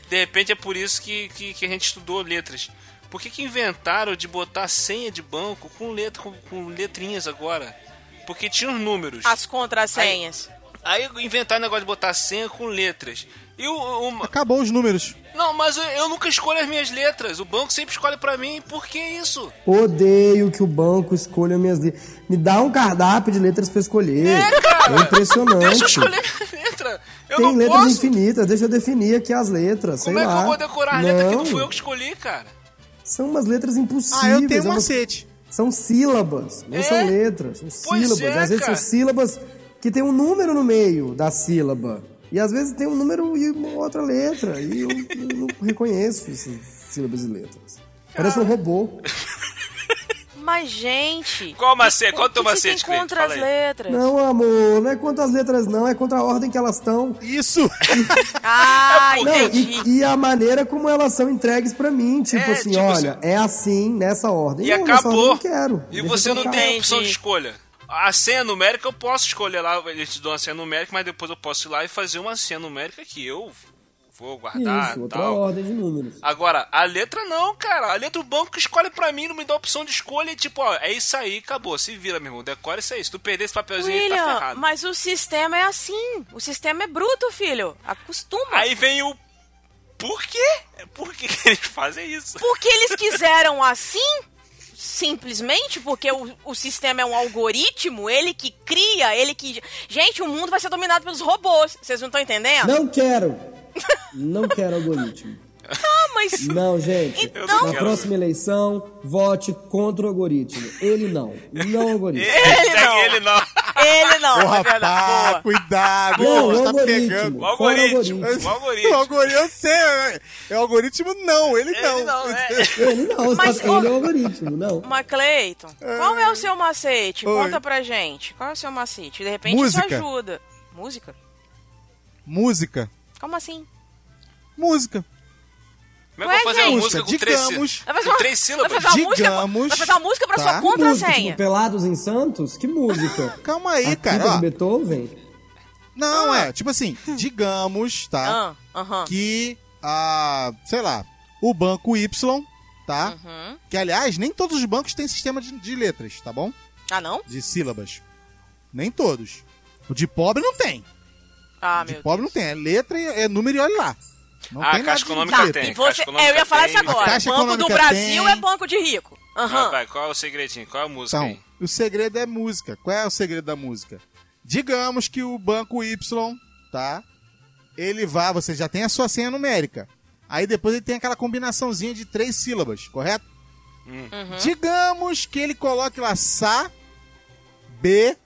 De repente é por isso que, que, que a gente estudou letras. Por que, que inventaram de botar senha de banco com, letra, com, com letrinhas agora? Porque tinha os números. As contrassenhas. Aí inventaram o negócio de botar senha com letras. E o, o- Acabou os números. Não, mas eu, eu nunca escolho as minhas letras. O banco sempre escolhe pra mim. Por que isso? Odeio que o banco escolha minhas letras. Me dá um cardápio de letras pra escolher. É, impressionante. Deixa eu escolher minha letra. Eu Tem não letras posso. infinitas, deixa eu definir aqui as letras. Como sei é que lá. eu vou decorar a letra que não fui eu que escolhi, cara? São umas letras impossíveis. Ah, eu tenho é um macete. São sílabas, não É? são letras, são Pois sílabas. é, às vezes cara. são sílabas que tem um número no meio da sílaba. E às vezes tem um número e uma outra letra. E eu, eu não reconheço essas sílabas e letras. Parece um robô. Mas, gente. Qual o macete? Qual o teu que se macete, tem contra as letras? Não, amor, não é contra as letras, não, é contra a ordem que elas estão. Isso! Ah, É Não, entendi. e, e a maneira como elas são entregues pra mim. Tipo É, assim, tipo olha, assim- é assim, nessa ordem. E não, nessa ordem eu acabou. não quero. E Deixa você não tem opção de escolha. A senha numérica eu posso escolher lá, eles te dão a senha numérica, mas depois eu posso ir lá e fazer uma senha numérica que eu vou guardar Isso, outra tal. ordem de números. Agora, a letra não, cara. A letra o banco escolhe pra mim, não me dá opção de escolha e tipo, ó, é isso aí, acabou. Se vira, meu irmão. Decora isso aí. Se tu perder esse papelzinho aí, tá William, ferrado. mas o sistema é assim. O sistema é bruto, filho. Acostuma. Aí vem o. Por quê? Por que que eles fazem isso? Porque eles quiseram assim? Simplesmente porque o, o sistema é um algoritmo, ele que cria, ele que. Gente, o mundo vai ser dominado pelos robôs. Vocês não estão entendendo? Não quero. Não quero algoritmo. Ah, mas. Não, gente. Então- Na próxima eleição, vote contra o algoritmo. Ele não. Não o algoritmo. Ele não. Ele não. Ele não, é rapaz, Cuidado. Não, você o tá algoritmo. pegando. O algoritmo. algoritmo. O O algoritmo. algoritmo, eu sei. É é o algoritmo, não. Ele, Ele não. não, é. Ele não, Mas, ele é o algoritmo, não. Mas, Cleiton, qual é o seu macete? Oi. Conta pra gente. Qual é o seu macete? De repente Música. isso ajuda. Música? Música. Como assim? Música. Como é que eu vou fazer uma música com três, Digamos- Vai fazer com uma, três sílabas? Vai fazer uma música, Digamos, vai fazer uma música pra tá? sua música, contrassenha. tipo, Pelados em Santos? Que música? Calma aí, A cara. Ó. Beethoven? Não, é. Tipo assim, digamos, tá? Ah, aham. Que, a, sei lá, o banco Y, tá? Uhum. Que, aliás, nem todos os bancos têm sistema de, de letras, tá bom? Ah, não? De sílabas. Nem todos. O de pobre não tem. Ah, O de meu pobre não tem. É letra e é número e olha lá. Não Ah, tem a Caixa Econômica tem. E você, Caixa Econômica eu ia falar tem. isso agora. Banco do Brasil tem. é banco de rico. Ah, Aham. vai, qual é o segredinho? Qual é a música Então, aí? o segredo é música. Qual é o segredo da música? Digamos que o banco Y, tá? Ele vai, você já tem a sua senha numérica. Aí depois ele tem aquela combinaçãozinha de três sílabas, correto? Hum. Uhum. Digamos que ele coloque lá Sá, B,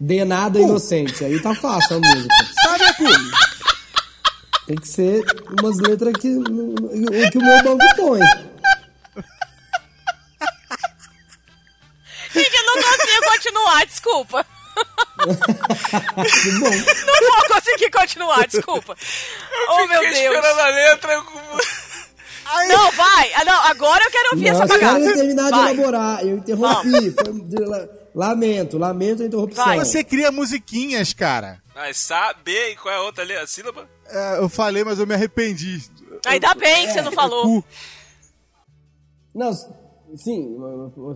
De nada Uh. inocente. Aí tá fácil a música. sabe cu? Tem que ser umas letras que, o que o meu banco põe. Gente, eu não consigo continuar, desculpa. Não vou conseguir continuar, desculpa. oh, meu Deus. esperando a letra. eu- Não, vai. Ah, não, agora eu quero ouvir Não, essa bagaça. eu terminar de Vai. elaborar. Eu interrompi. Foi de- la- lamento, lamento a interrupção. Vai. Você cria musiquinhas, cara. Ah, Sá, B e qual é a outra letra? A sílaba? É, eu falei, mas eu me arrependi. Ainda bem que você não falou. Cu. Não, sim,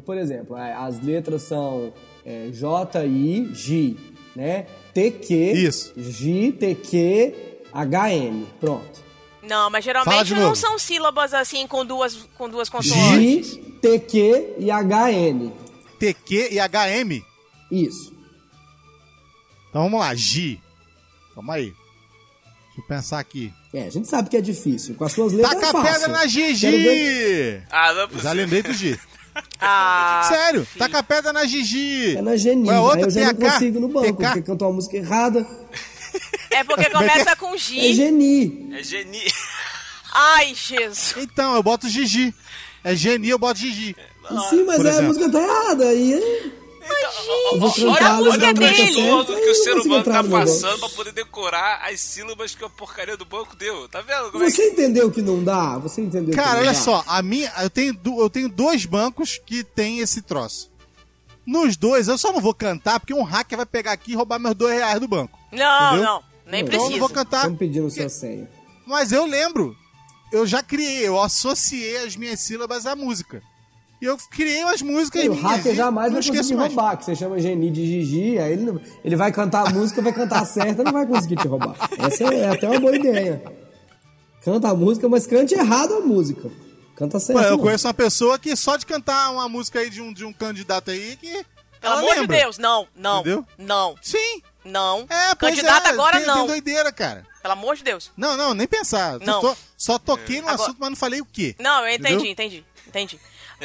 por exemplo, a- as letras são é, J, I, G, né? TQ, Isso. G, TQ, HN. Pronto. Não, mas geralmente não novo. são sílabas assim com duas, com duas consoantes. G, TQ e HN. TQ e HM. Isso. Então vamos lá, Gi. Calma aí. Deixa eu pensar aqui. É, a gente sabe que é difícil. Com as suas letras Taca é a fácil. pedra na Quero ver- Gigi! Ah, não é Já lembrei do Gi. Ah, Sério, taca a pedra na Gigi. É na Geni. Ué, outra Aí eu já não consigo no banco, TK. porque cantou uma música errada. é porque começa com É G. Geni. É geni. Ai, Jesus. Então, eu boto Gigi. É Geni, eu boto Gigi. Sim, mas Por a exemplo. música tá errada. Aí eu vou Olha, a olha o música dele. absurdo aí que o ser humano tá passando pra poder decorar as sílabas que a porcaria do banco deu. Tá vendo? Como é que... Você entendeu que não dá? Você entendeu que Cara, não olha dá? só, a minha, eu tenho, eu tenho dois bancos que tem esse troço. Nos dois, eu só não vou cantar porque um hacker vai pegar aqui e roubar meus dois reais do banco. Não, Entendeu? não. Nem Então eu não vou cantar. Estamos pedindo sua senha. Mas eu lembro. Eu já criei, eu associei as minhas sílabas à música. E eu criei umas músicas E o minhas, hacker e jamais não vai conseguir mais. roubar, que você chama Geni de Gigi, aí ele, ele vai cantar a música, vai cantar certa, não vai conseguir te roubar. Essa é até uma boa ideia. Canta a música, mas cante errado a música. Canta certo. Ué, eu não. conheço uma pessoa que só de cantar uma música aí de um, de um candidato aí que. Pelo ela amor lembra. de Deus, não, não. Entendeu? Não, Sim. Não. É, Candidato é, agora tem, não. Tem doideira, cara. Pelo amor de Deus. Não, não, nem pensar. Não. Só, só toquei no Agora- assunto, mas não falei o quê. Não, eu entendi, Entendeu? entendi, entendi.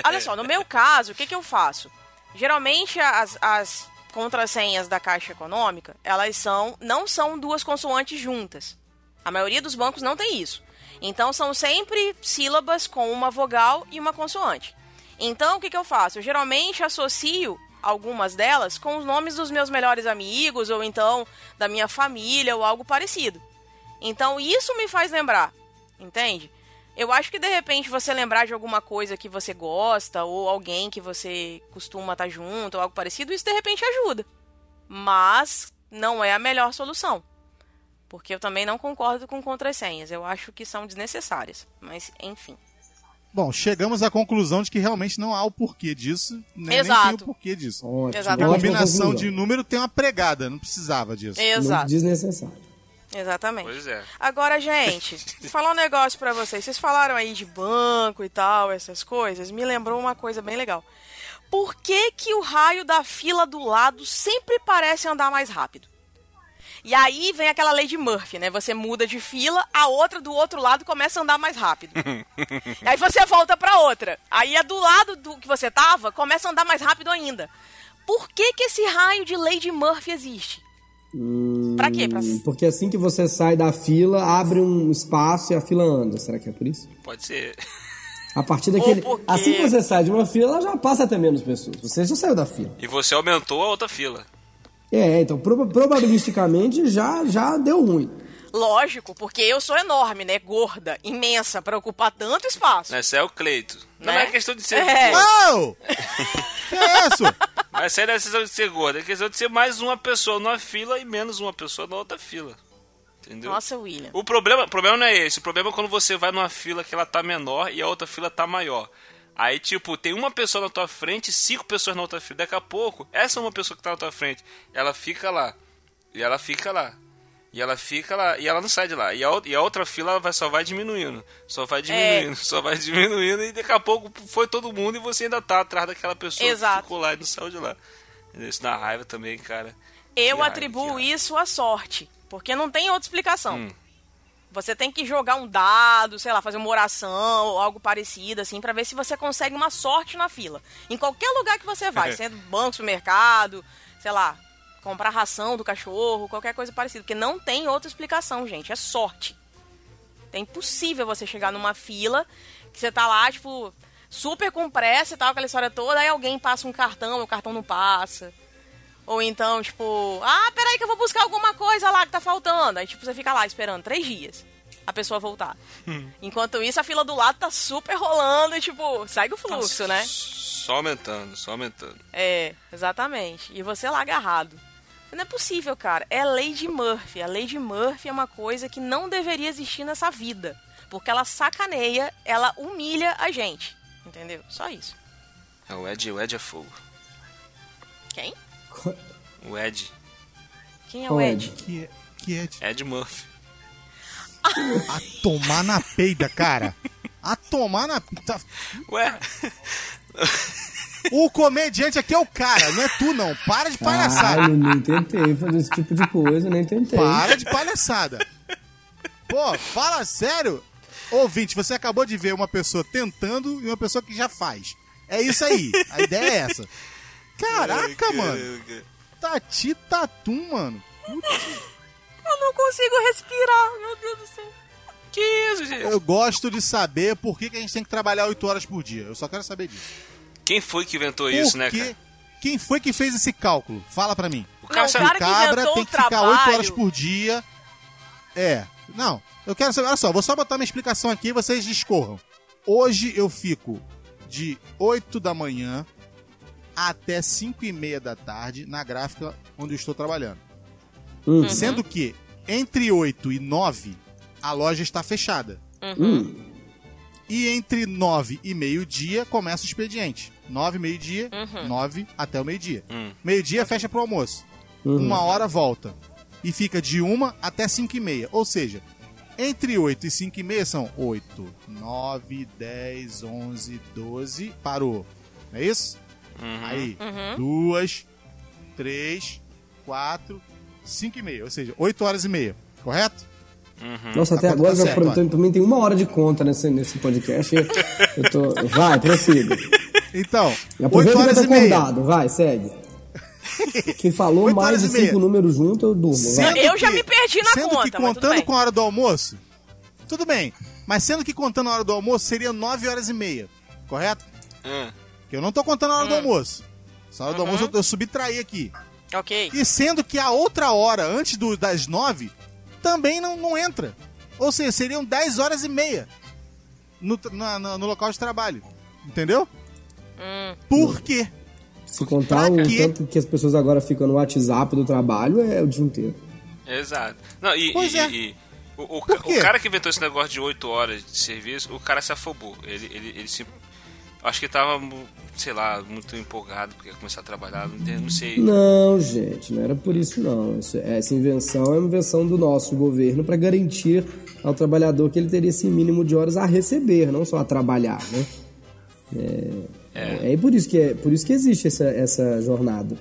Olha só, no meu caso, o que, que eu faço? Geralmente as, as contrassenhas da Caixa Econômica, elas são não são duas consoantes juntas. A maioria dos bancos não tem isso. Então são sempre sílabas com uma vogal e uma consoante. Então o que, que eu faço? Eu geralmente associo algumas delas com os nomes dos meus melhores amigos ou então da minha família ou algo parecido. Então isso me faz lembrar, entende? Eu acho que de repente você lembrar de alguma coisa que você gosta ou alguém que você costuma estar junto ou algo parecido, isso de repente ajuda. Mas não é a melhor solução. Porque eu também não concordo com contrassenhas. Eu acho que são desnecessárias. Mas, enfim. Bom, chegamos à conclusão de que realmente não há o porquê disso. né? Nem, nem Exato. tem o porquê disso. Ótimo, Exatamente. A combinação de número tem uma pregada, não precisava disso. Exato. desnecessário. Exatamente. Pois é. Agora, gente, falar um negócio pra vocês. Vocês falaram aí de banco e tal, essas coisas. Me lembrou uma coisa bem legal. Por que, que o raio da fila do lado sempre parece andar mais rápido? E aí vem aquela lei de Murphy, né? Você muda de fila, a outra do outro lado começa a andar mais rápido. E aí você volta pra outra. Aí a do lado do que você tava começa a andar mais rápido ainda. Por que, que esse raio de lei de Murphy existe? Pra quê? Pra... Porque assim que você sai da fila, abre um espaço e a fila anda. Será que é por isso? Pode ser. A partir daquele. porque- Assim que você sai de uma fila, ela já passa até menos pessoas. Você já saiu da fila. E você aumentou a outra fila. É, então proba- probabilisticamente já, já deu ruim. Lógico, porque eu sou enorme, né? Gorda, imensa, pra ocupar tanto espaço. Esse é o Cleito. Não Né? é questão de ser É. gordo. Oh! que é isso? Mas não é questão de ser gordo. É questão de ser mais uma pessoa numa fila e menos uma pessoa na outra fila. Entendeu? Nossa, William. O problema, o problema não é esse. O problema é quando você vai numa fila que ela tá menor e a outra fila tá maior. Aí, tipo, tem uma pessoa na tua frente e cinco pessoas na outra fila. Daqui a pouco, essa uma pessoa que tá na tua frente, ela fica lá. E ela fica lá. E ela fica lá. E ela não sai de lá. E a, e a outra fila vai, só vai diminuindo. Só vai diminuindo. Só vai diminuindo. E daqui a pouco foi todo mundo e você ainda tá atrás daquela pessoa Exato. que ficou lá e não saiu de lá. Isso dá raiva também, cara. Eu Que raiva, atribuo que raiva. isso à sorte, porque não tem outra explicação. Hum. Você tem que jogar um dado, sei lá, fazer uma oração ou algo parecido, assim, pra ver se você consegue uma sorte na fila. Em qualquer lugar que você vai, sendo banco, supermercado, sei lá, comprar ração do cachorro, qualquer coisa parecida. Porque não tem outra explicação, gente. É sorte. É impossível você chegar numa fila que você tá lá, tipo, super com pressa e tal, aquela história toda, aí alguém passa um cartão, o cartão não passa. Ou então, tipo, ah, peraí que eu vou buscar alguma coisa lá que tá faltando. Aí, tipo, você fica lá esperando três dias a pessoa voltar. Enquanto isso, a fila do lado tá super rolando e, tipo, segue o fluxo, né? Só aumentando, só aumentando. É, exatamente. E você lá agarrado. Não é possível, cara. É lei de Murphy. A lei de Murphy é uma coisa que não deveria existir nessa vida. Porque ela sacaneia, ela humilha a gente. Entendeu? Só isso. É, o Ed, o Ed é fogo. Quem? O Ed. Quem é Qual o é, Ed? Ed? Que é, que é de... Ed Murphy. A tomar na peida, cara. A tomar na. tá- Ué? O comediante aqui é o cara, não é tu não. Para de Ah, palhaçada. eu nem tentei fazer esse tipo de coisa, nem tentei. Para de palhaçada. Pô, fala sério. Ouvinte, você acabou de ver uma pessoa tentando e uma pessoa que já faz. É isso aí. A ideia é essa. Caraca, mano. Tati Tatum, mano. Eu não consigo respirar, meu Deus do céu. Que isso, gente? Eu gosto de saber por que, que a gente tem que trabalhar 8 horas por dia. Eu só quero saber disso. Quem foi que inventou isso, né, cara? quem foi que fez esse cálculo? Fala pra mim. O cara Não, o cara que cabra inventou tem o que ficar trabalho. 8 horas por dia. É. Não, eu quero saber. Olha só, vou só botar minha explicação aqui e vocês discorram. Hoje eu fico de 8 da manhã até 5 e meia da tarde na gráfica onde eu estou trabalhando. Hum. Sendo que entre 8 e 9 a loja está fechada. Hum. E entre 9 e meio-dia começa o expediente. 9 meio-dia, 9 até o meio-dia. Hum. Meio-dia fecha pro almoço. Uhum. Uma hora volta. E fica de 1 até 5 e meia. Ou seja, entre 8 e 5 e meia são 8, 9, 10, 11, 12. Parou. Não é isso? Uhum. Aí, duas, três, quatro, cinco e meia. Ou seja, 8 horas e meia. Correto? Nossa, até Tá agora já certo, pra, pra mim tem uma hora de conta nesse, nesse podcast. Eu, eu tô. Vai, prossiga. Então, 8 Aproveita que eu horas tô e meia. acordado, vai, segue. Quem falou Oito mais horas de e meia. cinco números juntos, eu durmo. Sendo Eu já que- me perdi na sendo conta, que contando com a hora do almoço, tudo bem. Mas sendo que contando a hora do almoço, seria 9 horas e meia. Correto? Hum. Que eu não tô contando a hora do almoço. Essa hora do almoço eu, eu subtraí aqui. Ok. E sendo que a outra hora, antes do- das 9, também não, não entra. Ou seja, seriam 10 horas e meia no, na- na- no local de trabalho. Entendeu? Hum. Por quê? Se contar Pra o quê? tanto que as pessoas agora ficam no WhatsApp do trabalho, é o dia inteiro. Exato. Não, e, Pois e- é. e- o, o, o cara que inventou esse negócio de 8 horas de serviço, o cara se afobou. Ele, ele, ele se. Acho que tava, sei lá, muito empolgado porque ia começar a trabalhar, não, sei. Não, gente, não era por isso não. Isso- essa invenção é uma invenção do nosso governo para garantir ao trabalhador que ele teria esse mínimo de horas a receber, não só a trabalhar, né? É, é por isso que é por isso que existe essa, essa jornada.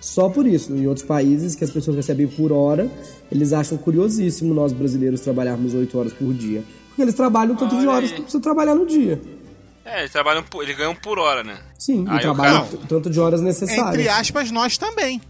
Só por isso. Em outros países que as pessoas recebem por hora, eles acham curiosíssimo nós brasileiros trabalharmos 8 horas por dia. Porque eles trabalham tanto de Olha horas aí. que precisa trabalhar no dia. É, ele trabalha, por- ele ganha um por hora, né? Sim, Aí e o trabalham cara- tanto de horas necessárias. Entre aspas, nós também.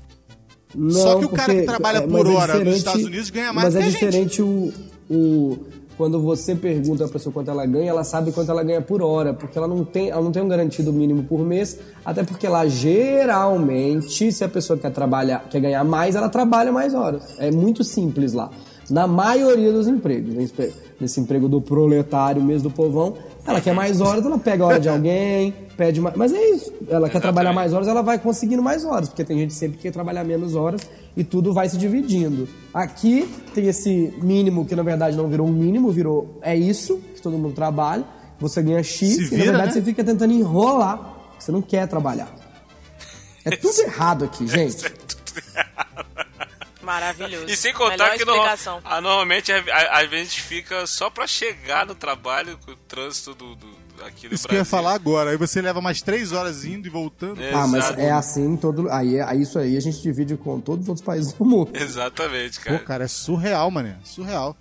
Não, Só que o cara que trabalha é, por mas é hora nos diferente- Estados Unidos ganha mais Mas é que a gente. diferente o, o quando você pergunta a pessoa quanto ela ganha, ela sabe quanto ela ganha por hora, porque ela não tem, ela não tem um garantido mínimo por mês, até porque lá geralmente, se a pessoa quer trabalhar, quer ganhar mais, ela trabalha mais horas. É muito simples lá. Na maioria dos empregos, nesse- nesse emprego do proletário mesmo do povão, ela quer mais horas, ela pega a hora de alguém, pede mais. Mas é isso. Ela quer trabalhar mais horas, ela vai conseguindo mais horas, porque tem gente sempre que quer trabalhar menos horas e tudo vai se dividindo. Aqui tem esse mínimo que na verdade não virou um mínimo, virou é isso que todo mundo trabalha. Você ganha X Se e vira, na verdade né? você fica tentando enrolar, você não quer trabalhar. É tudo errado aqui, gente. Maravilhoso. E sem contar Melhor que no- normalmente a- a- às vezes fica só pra chegar no trabalho com o trânsito do, do, aqui do Isso que eu ia Brasil. falar agora. Aí você leva mais 3 horas indo e voltando. Ah, mas é assim em todo. Aí, é- aí isso aí a gente divide com todos os outros países do mundo. Exatamente, Pô, cara. cara, é surreal, mané. Surreal.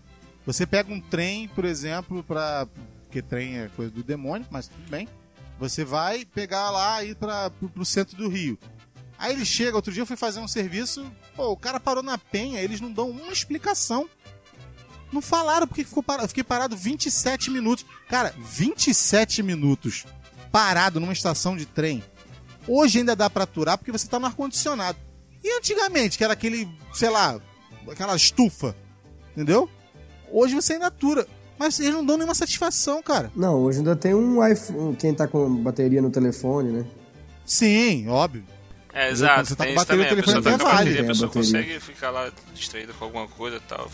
Você pega um trem, por exemplo, pra. Porque trem é coisa do demônio, mas tudo bem. Você vai pegar lá e ir pra, pro, pro centro do Rio. Aí ele chega, outro dia eu fui fazer um serviço, pô, o cara parou na penha, eles não dão uma explicação. Não falaram porque ficou parado. Eu fiquei parado 27 minutos. Cara, 27 minutos parado numa estação de trem. Hoje ainda dá pra aturar porque você tá no ar-condicionado. E antigamente, que era aquele, sei lá, aquela estufa, entendeu? Hoje você ainda atura. Mas eles não dão nenhuma satisfação, cara. Não, hoje ainda tem um iPhone. Quem tá com bateria no telefone, né? Sim, óbvio. É, exato. Você tá tem com bateria, também. o A pessoa telefone tá até a vale. bateria, a pessoa bateria. consegue ficar lá distraída com alguma coisa e tal.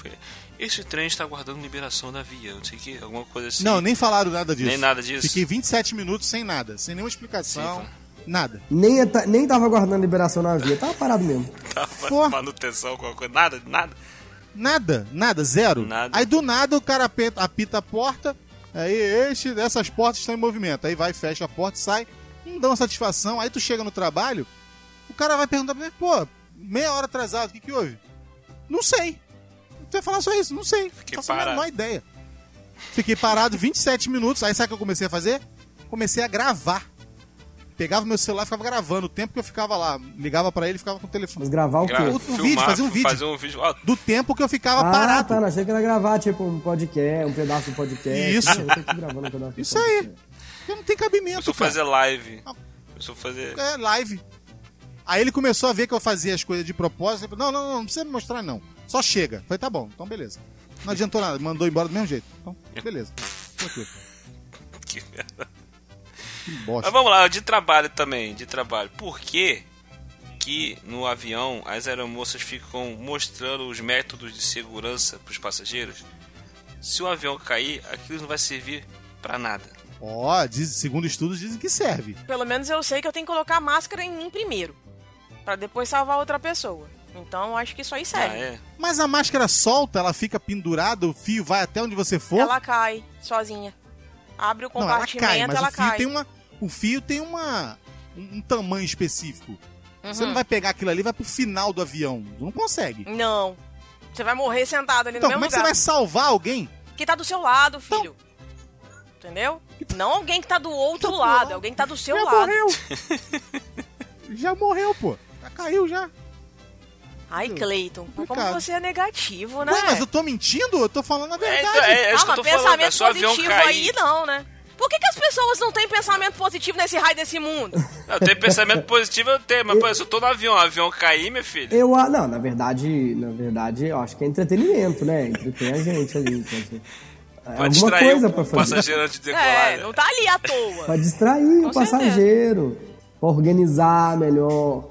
Esse trem está aguardando liberação da via, não sei o que, alguma coisa assim. Não, nem falaram nada disso. Nem nada disso. Fiquei 27 minutos sem nada, sem nenhuma explicação. Sim, nada. Nem, ta- nem tava aguardando liberação na via, tava parado mesmo. Tava Pô. manutenção, alguma coisa. Nada, nada. Nada, nada, zero. Nada. Aí do nada o cara apita, apita a porta, aí este, essas portas estão em movimento. Aí vai, fecha a porta, sai. não dão satisfação. Aí tu chega no trabalho, cara vai perguntar pra mim, pô, meia hora atrasado, o que que houve? Não sei. Tu vai falar só isso, não sei. Fiquei Faço a parado. menor ideia. Fiquei parado 27 minutos, aí sabe o que eu comecei a fazer? Comecei a gravar. Pegava meu celular e ficava gravando o tempo que eu ficava lá. Ligava pra ele e ficava com o telefone. Mas gravar o quê? Gra- um filmar, vídeo, fazer um vídeo. Fazer um vídeo. Do tempo que eu ficava Ah, parado. tá, não, achei que era gravar, tipo, um podcast, um pedaço do podcast. Isso. Eu tô aqui gravando um pedaço do Isso aí. podcast. Eu não tem cabimento, começou a cara. fazer live. Começou a fazer. É, live. Aí ele começou a ver que eu fazia as coisas de propósito. Falou, não, não, não, não precisa me mostrar, não. Só chega. Eu Falei, tá bom, então beleza. Não adiantou nada, mandou embora do mesmo jeito. Então, beleza. Tranquilo. Que merda. Que bosta. Mas vamos lá, de trabalho também, de trabalho. Por que que no avião as aeromoças ficam mostrando os métodos de segurança para os passageiros? Se o avião cair, aquilo não vai servir para nada. Ó, diz- segundo estudos dizem que serve. Pelo menos eu sei que eu tenho que colocar a máscara em mim primeiro. Pra depois salvar outra pessoa. Então eu acho que isso aí Ah, serve. é? Mas a máscara solta, ela fica pendurada, o fio vai até onde você for. Ela cai sozinha. Abre o não, ela compartimento, cai, mas ela o fio cai. tem uma. O fio tem uma. um, um tamanho específico. Você Uhum. não vai pegar aquilo ali e vai pro final do avião. Não consegue. Não. Você vai morrer sentado ali Então, no como mesmo é que você lugar. vai salvar alguém? Que tá do seu lado, Então. filho. Entendeu? Não alguém que tá do outro Tá do lado, lado. alguém que tá do seu já lado. morreu. já morreu, pô. Já caiu já. Ai, Cleiton, mas como você é negativo, né? Ué, mas eu tô mentindo? Eu tô falando a É, verdade. então, é, é ah, eu tô mas falando. pensamento É só o avião positivo cair. aí não, né? Por que, que as pessoas não têm pensamento positivo nesse raio desse mundo? Eu tenho pensamento positivo, eu tenho, mas pô, se eu tô no avião, o avião cair, meu filho. Eu, ah, não, na verdade, na verdade, eu acho que é entretenimento, né? Entretém a gente ali. então, assim, É Pode alguma distrair coisa o, pra o fazer. passageiro antes de decolar. É, né? não tá ali à toa. Pra distrair Com o passageiro. Pra organizar melhor.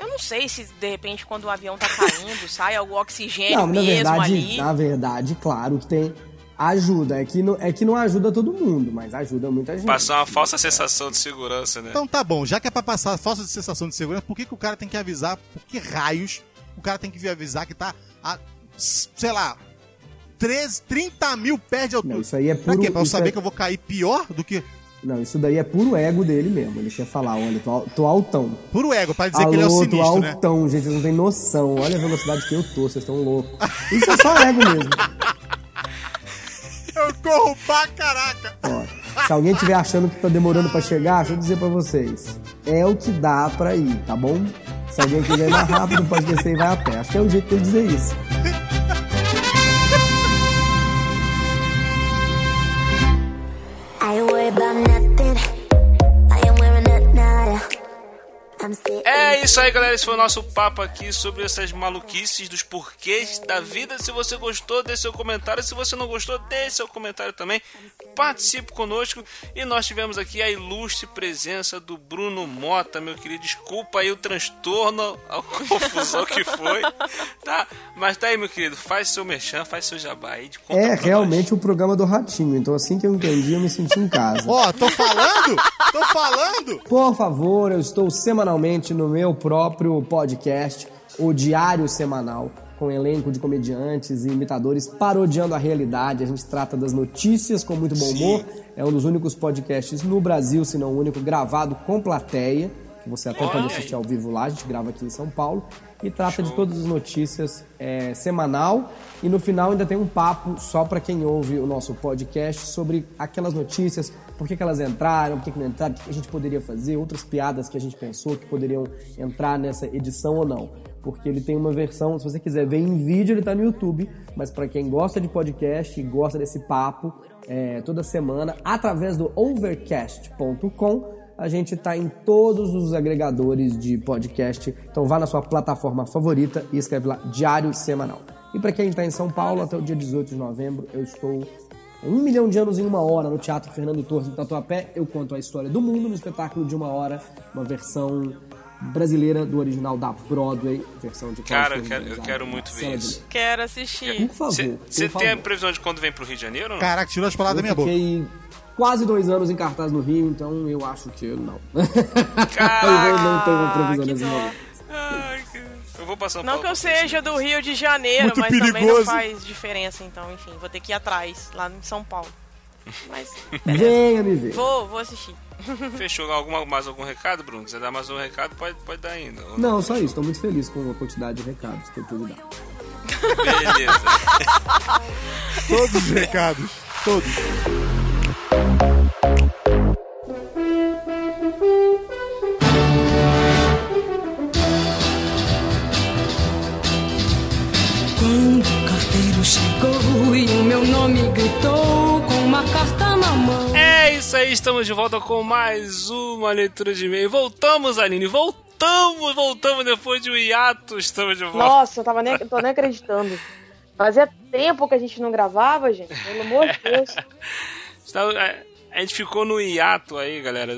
Eu não sei se de repente quando o avião tá caindo, sai algum oxigênio Não, na mesmo verdade, ali. na verdade, claro que tem ajuda. É que, não, é que não ajuda todo mundo, mas ajuda muita gente. Passar uma falsa sensação de segurança, né? Então tá bom, já que é pra passar falsa sensação de segurança, por que, que o cara tem que avisar? Por que raios o cara tem que vir avisar que tá a, sei lá, 13, 30 mil pés de altura? Não, isso aí é Pra puro- quê? Pra eu saber é- que eu vou cair pior do que. Não, isso daí é puro ego dele mesmo. Ele quer falar, olha, tô, tô altão. Puro ego, pra dizer Alô, que ele é o tô sinistro, né? altão, gente, vocês não têm noção. Olha a velocidade que eu tô, vocês estão loucos. Isso é só ego mesmo. Eu corro pra caraca! Ó, se alguém estiver achando que tá demorando pra chegar, deixa eu dizer pra vocês. É o que dá pra ir, tá bom? Se alguém quiser ir mais rápido, pode descer e vai a pé. Acho que é o jeito de eu dizer isso. É isso aí, galera. Esse foi o nosso papo aqui sobre essas maluquices dos porquês da vida. Se você gostou, deixe seu comentário. Se você não gostou, deixe seu comentário também. Participe conosco. E nós tivemos aqui a ilustre presença do Bruno Mota, meu querido. Desculpa aí o transtorno, a confusão que foi. Tá? Mas tá aí, meu querido. Faz seu merchan, faz seu jabá aí. É realmente o programa do Ratinho. Então, assim que eu entendi, eu me senti em casa. Ó, tô falando? tô falando? Por favor, eu estou semanalmente no meu próprio podcast, o Diário Semanal, com um elenco de comediantes e imitadores parodiando a realidade. A gente trata das notícias com muito bom humor. É um dos únicos podcasts no Brasil, se não o único, gravado com plateia. que Você até pode assistir ao vivo lá, a gente grava aqui em São Paulo. E trata de todas as notícias é, semanal. E no final ainda tem um papo só para quem ouve o nosso podcast sobre aquelas notícias, por que, que elas entraram, por que, que não entraram, o que a gente poderia fazer, outras piadas que a gente pensou que poderiam entrar nessa edição ou não. Porque ele tem uma versão, se você quiser ver em vídeo, ele tá no YouTube. Mas para quem gosta de podcast e gosta desse papo, é, toda semana, através do overcast.com, a gente tá em todos os agregadores de podcast. Então vá na sua plataforma favorita e escreve lá Diário Semanal. E para quem está em São Paulo, até o dia 18 de novembro, eu estou um milhão de anos em uma hora no Teatro Fernando Torres do Tatuapé. Eu conto a história do mundo no espetáculo de uma hora, uma versão brasileira do original da Broadway, versão de Cara, eu quero, eu quero muito ver isso. Quero assistir. Por favor, Você tem a previsão de quando vem pro Rio de Janeiro não? Caraca, tirou as palavras da minha Eu boca. fiquei quase dois anos em cartaz no Rio, então eu acho que não. Caraca, eu não tenho uma previsão que nesse momento. Ai, que- Eu vou passar Não que eu seja do Rio de Janeiro, Muito mas também não perigoso. faz diferença, então, enfim, vou ter que ir atrás, lá em São Paulo. Mas Venha me ver. vou, vou assistir. Fechou. Alguma, mais algum recado, Bruno? Se dar mais um recado, pode, pode dar ainda. ou Não, só isso. Tô muito feliz com a quantidade de recados que eu pude dar. Beleza. Todos os recados. Todos. Chegou e o meu nome gritou com uma carta na mão. É isso aí, estamos de volta com mais uma leitura de e-mail. Voltamos, Aline, voltamos, voltamos depois de um hiato, estamos de volta. Nossa, eu tava nem, tô nem acreditando. Fazia tempo que a gente não gravava, gente. Pelo amor de Deus. É, A gente ficou no hiato aí, galera,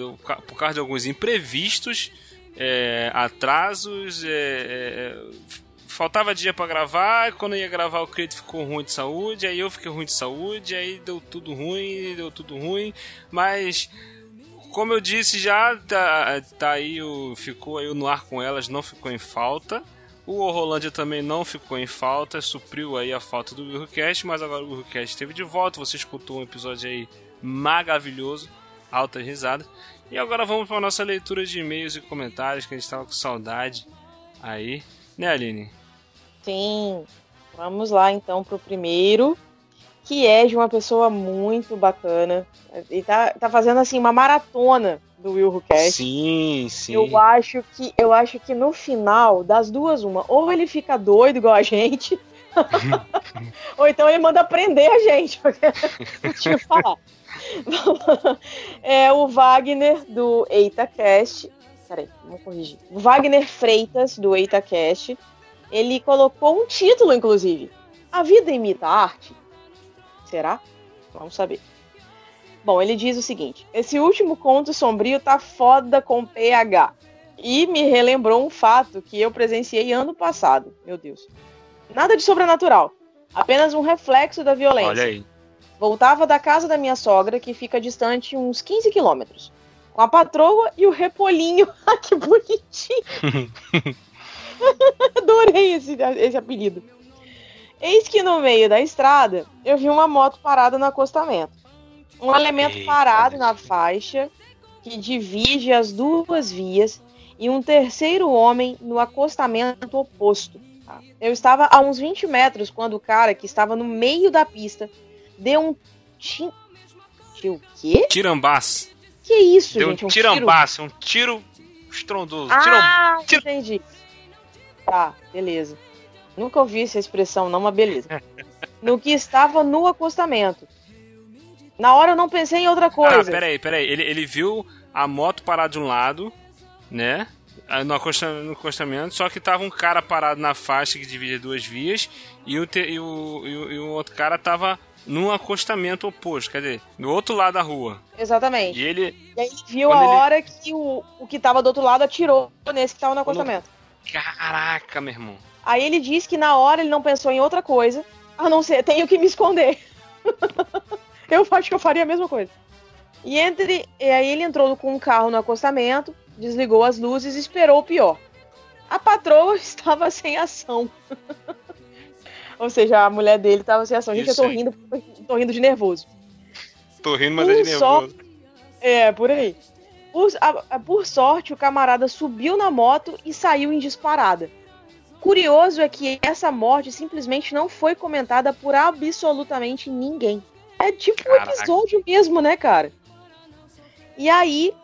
por causa de alguns imprevistos, é, atrasos, é, é, faltava dia pra gravar, quando ia gravar o Creito ficou ruim de saúde, aí eu fiquei ruim de saúde, aí deu tudo ruim, deu tudo ruim, mas como eu disse já, tá, tá aí o, ficou aí no ar com elas, não ficou em falta. O Rolândia também não ficou em falta, supriu aí a falta do Willcast, mas agora o Willcast esteve de volta, você escutou um episódio aí maravilhoso, altas risadas. E agora vamos para nossa leitura de e-mails e comentários, que a gente estava com saudade aí. Né, Aline? Sim. Vamos lá então pro primeiro, que é de uma pessoa muito bacana. E tá, tá fazendo assim uma maratona do Will Who Cast. Sim, sim. Eu acho que eu acho que no final das duas uma, ou ele fica doido igual a gente, ou então ele manda prender a gente. Deixa eu falar. É o Wagner do EitaCast. Peraí, vamos corrigir. O Wagner Freitas do EitaCast. Ele colocou um título, inclusive. A vida imita a arte? Será? Vamos saber. Bom, ele diz o seguinte: esse último conto sombrio tá foda com PH. E me relembrou um fato que eu presenciei ano passado. Meu Deus. Nada de sobrenatural. Apenas um reflexo da violência. Olha aí. Voltava da casa da minha sogra, que fica distante uns 15 quilômetros. Com a patroa e o repolinho. Ah, que bonitinho! Adorei esse, esse apelido. Eis que no meio da estrada, eu vi uma moto parada no acostamento. Um elemento Eita, parado na faixa que divide as duas vias e um terceiro homem no acostamento oposto. tá? Eu estava a uns 20 metros quando o cara que estava no meio da pista deu um. Ti... Tio, o quê? Tirambaço. Que isso, Deu gente? um tiro? tirambaço, um tiro estrondoso. Ah, tiro- entendi. Tá, beleza. Nunca ouvi essa expressão, não, mas beleza. No que estava no acostamento. Na hora eu não pensei em outra Ah, coisa. peraí, peraí. Ele, ele viu a moto parar de um lado, né? Ah, No acosta- no acostamento, só que tava um cara parado na faixa que divide duas vias e o, te- e o, e o, e o outro cara tava num acostamento oposto, quer dizer, no outro lado da rua. Exatamente. E ele. E aí viu a ele- hora que o, o que tava do outro lado atirou nesse que tava no acostamento. Caraca, meu irmão. Aí ele disse que na hora ele não pensou em outra coisa, a não ser tenho que me esconder. eu acho que eu faria a mesma coisa. E entre e aí ele entrou com um carro no acostamento, desligou as luzes e esperou o pior. A patroa estava sem ação. Ou seja, a mulher dele estava sem ação. Gente, eu Isso tô aí. rindo, tô rindo de nervoso. Tô rindo, mas é de Um só- nervoso. É, por aí. Por, a- a- por sorte, o camarada subiu na moto e saiu em disparada. Curioso é que essa morte simplesmente não foi comentada por absolutamente ninguém. É tipo um Caraca. episódio mesmo, né, cara? E aí,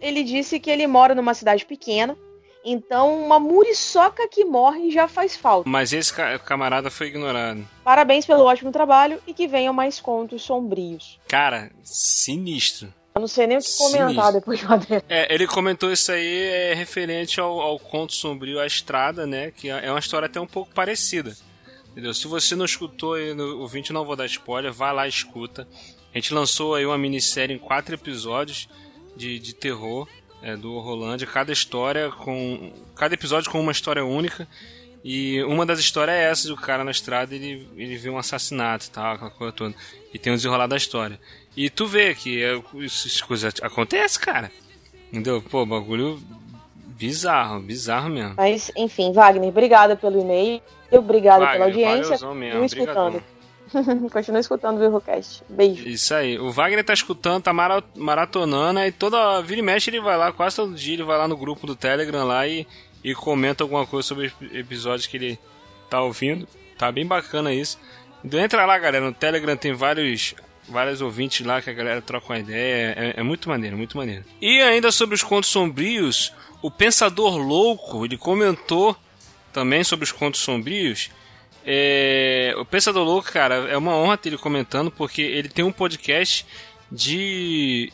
ele disse que ele mora numa cidade pequena, então uma muriçoca que morre já faz falta. Mas esse ca- camarada foi ignorado. Parabéns pelo ótimo trabalho e que venham mais contos sombrios. Cara, sinistro. Eu não sei nem o que comentar Sinistro. depois de uma dessa. É, ele comentou isso aí é, referente ao, ao conto sombrio A Estrada, né? Que é uma história até um pouco parecida. Entendeu? Se você não escutou aí no o 20, não vou dar spoiler, vai lá e escuta. A gente lançou aí uma minissérie em quatro episódios de, de terror é, do Rolândia. Cada história com. Cada episódio com uma história única. E uma das histórias é essa do cara na estrada, ele, ele vê um assassinato e tal, aquela coisa toda. E tem o desenrolar da história. E tu vê que é, essas coisas acontecem, cara. Entendeu? Pô, bagulho bizarro, bizarro mesmo. Mas, enfim, Wagner, obrigada pelo e-mail, obrigada pela audiência. mesmo, escutando. Continua escutando o Willcast. Beijo. Isso aí. O Wagner tá escutando, tá mara- maratonando, e toda vira e mexe ele vai lá, quase todo dia ele vai lá no grupo do Telegram lá e, e comenta alguma coisa sobre os episódios que ele tá ouvindo. Tá bem bacana isso. Então entra lá, galera. No Telegram tem vários vários ouvintes lá que a galera troca uma ideia. É, é muito maneiro, muito maneiro. E ainda sobre os contos sombrios, o Pensador Louco, ele comentou também sobre os contos sombrios. É, o Pensador Louco, cara, é uma honra ter ele comentando, porque ele tem um podcast de,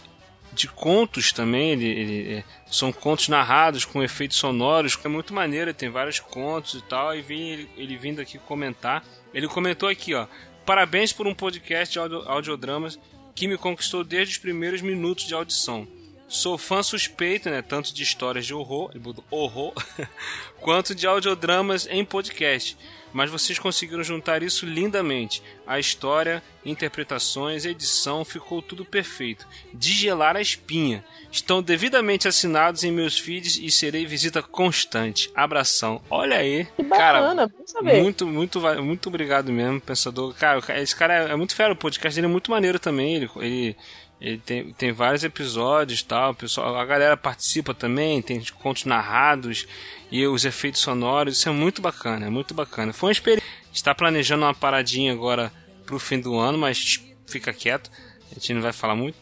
de contos também. Ele, ele- é, são contos narrados com efeitos sonoros. É muito maneiro, tem vários contos e tal. E vem ele, ele vindo aqui comentar. Ele comentou aqui, ó. Parabéns por um podcast de audio, audiodramas que me conquistou desde os primeiros minutos de audição. Sou fã suspeito, né, tanto de histórias de horror, horror, quanto de audiodramas em podcast. Mas vocês conseguiram juntar isso lindamente. A história, interpretações, edição, ficou tudo perfeito. De gelar a espinha. Estão devidamente assinados em meus feeds e serei visita constante. Abração. Olha aí. Que bacana, bom saber. Muito, muito, muito obrigado mesmo, pensador. Cara, esse cara é, é muito fera, o podcast dele é muito maneiro também. Ele, ele, ele tem, tem vários episódios tal. Pessoal, a galera participa também, tem contos narrados e os efeitos sonoros. Isso é muito bacana, é muito bacana. Foi uma experiência. Está planejando uma paradinha agora pro fim do ano, mas fica quieto. A gente não vai falar muito.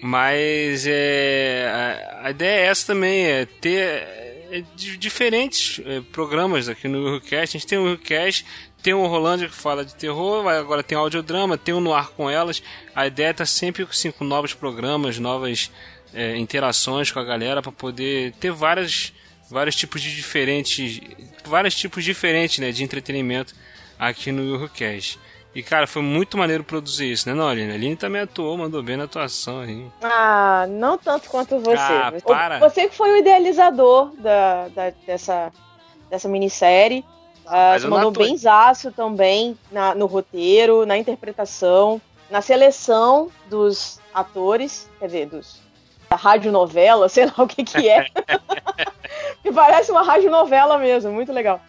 Mas é, a, a ideia é essa também, é ter é, di- diferentes é, programas aqui no Willcast. A gente tem o Willcast, tem o Rolândia que fala de terror, agora tem o audiodrama, tem o No Ar com Elas. A ideia é tá sempre assim, com novos programas, novas é, interações com a galera para poder ter várias, vários tipos de diferentes, vários tipos diferentes né, de entretenimento aqui no Willcast. E cara, foi muito maneiro produzir isso, né, não, Aline? A Aline também atuou, mandou bem na atuação aí. Ah, não tanto quanto você. Ah, para. Você que foi o idealizador da, da- dessa, dessa minissérie. Ah, Mas mandou bem zaço também na- no roteiro, na interpretação, na seleção dos atores, quer dizer, dos, da radionovela, sei lá o que que é. que parece uma radionovela mesmo, muito legal.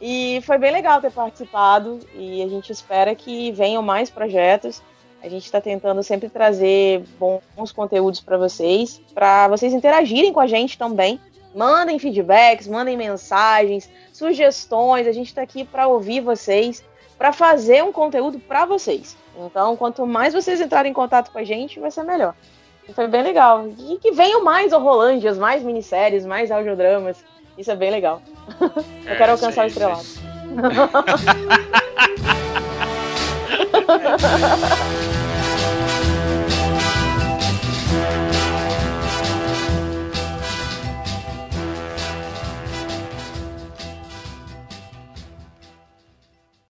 E foi bem legal ter participado e a gente espera que venham mais projetos. A gente está tentando sempre trazer bons conteúdos para vocês, para vocês interagirem com a gente também. Mandem feedbacks, mandem mensagens, sugestões. A gente está aqui para ouvir vocês, para fazer um conteúdo para vocês. Então, quanto mais vocês entrarem em contato com a gente, vai ser melhor. Foi bem legal. E que venham mais Rolândias, mais minisséries, mais audiodramas. Isso é bem legal. Eu quero alcançar o estrelado.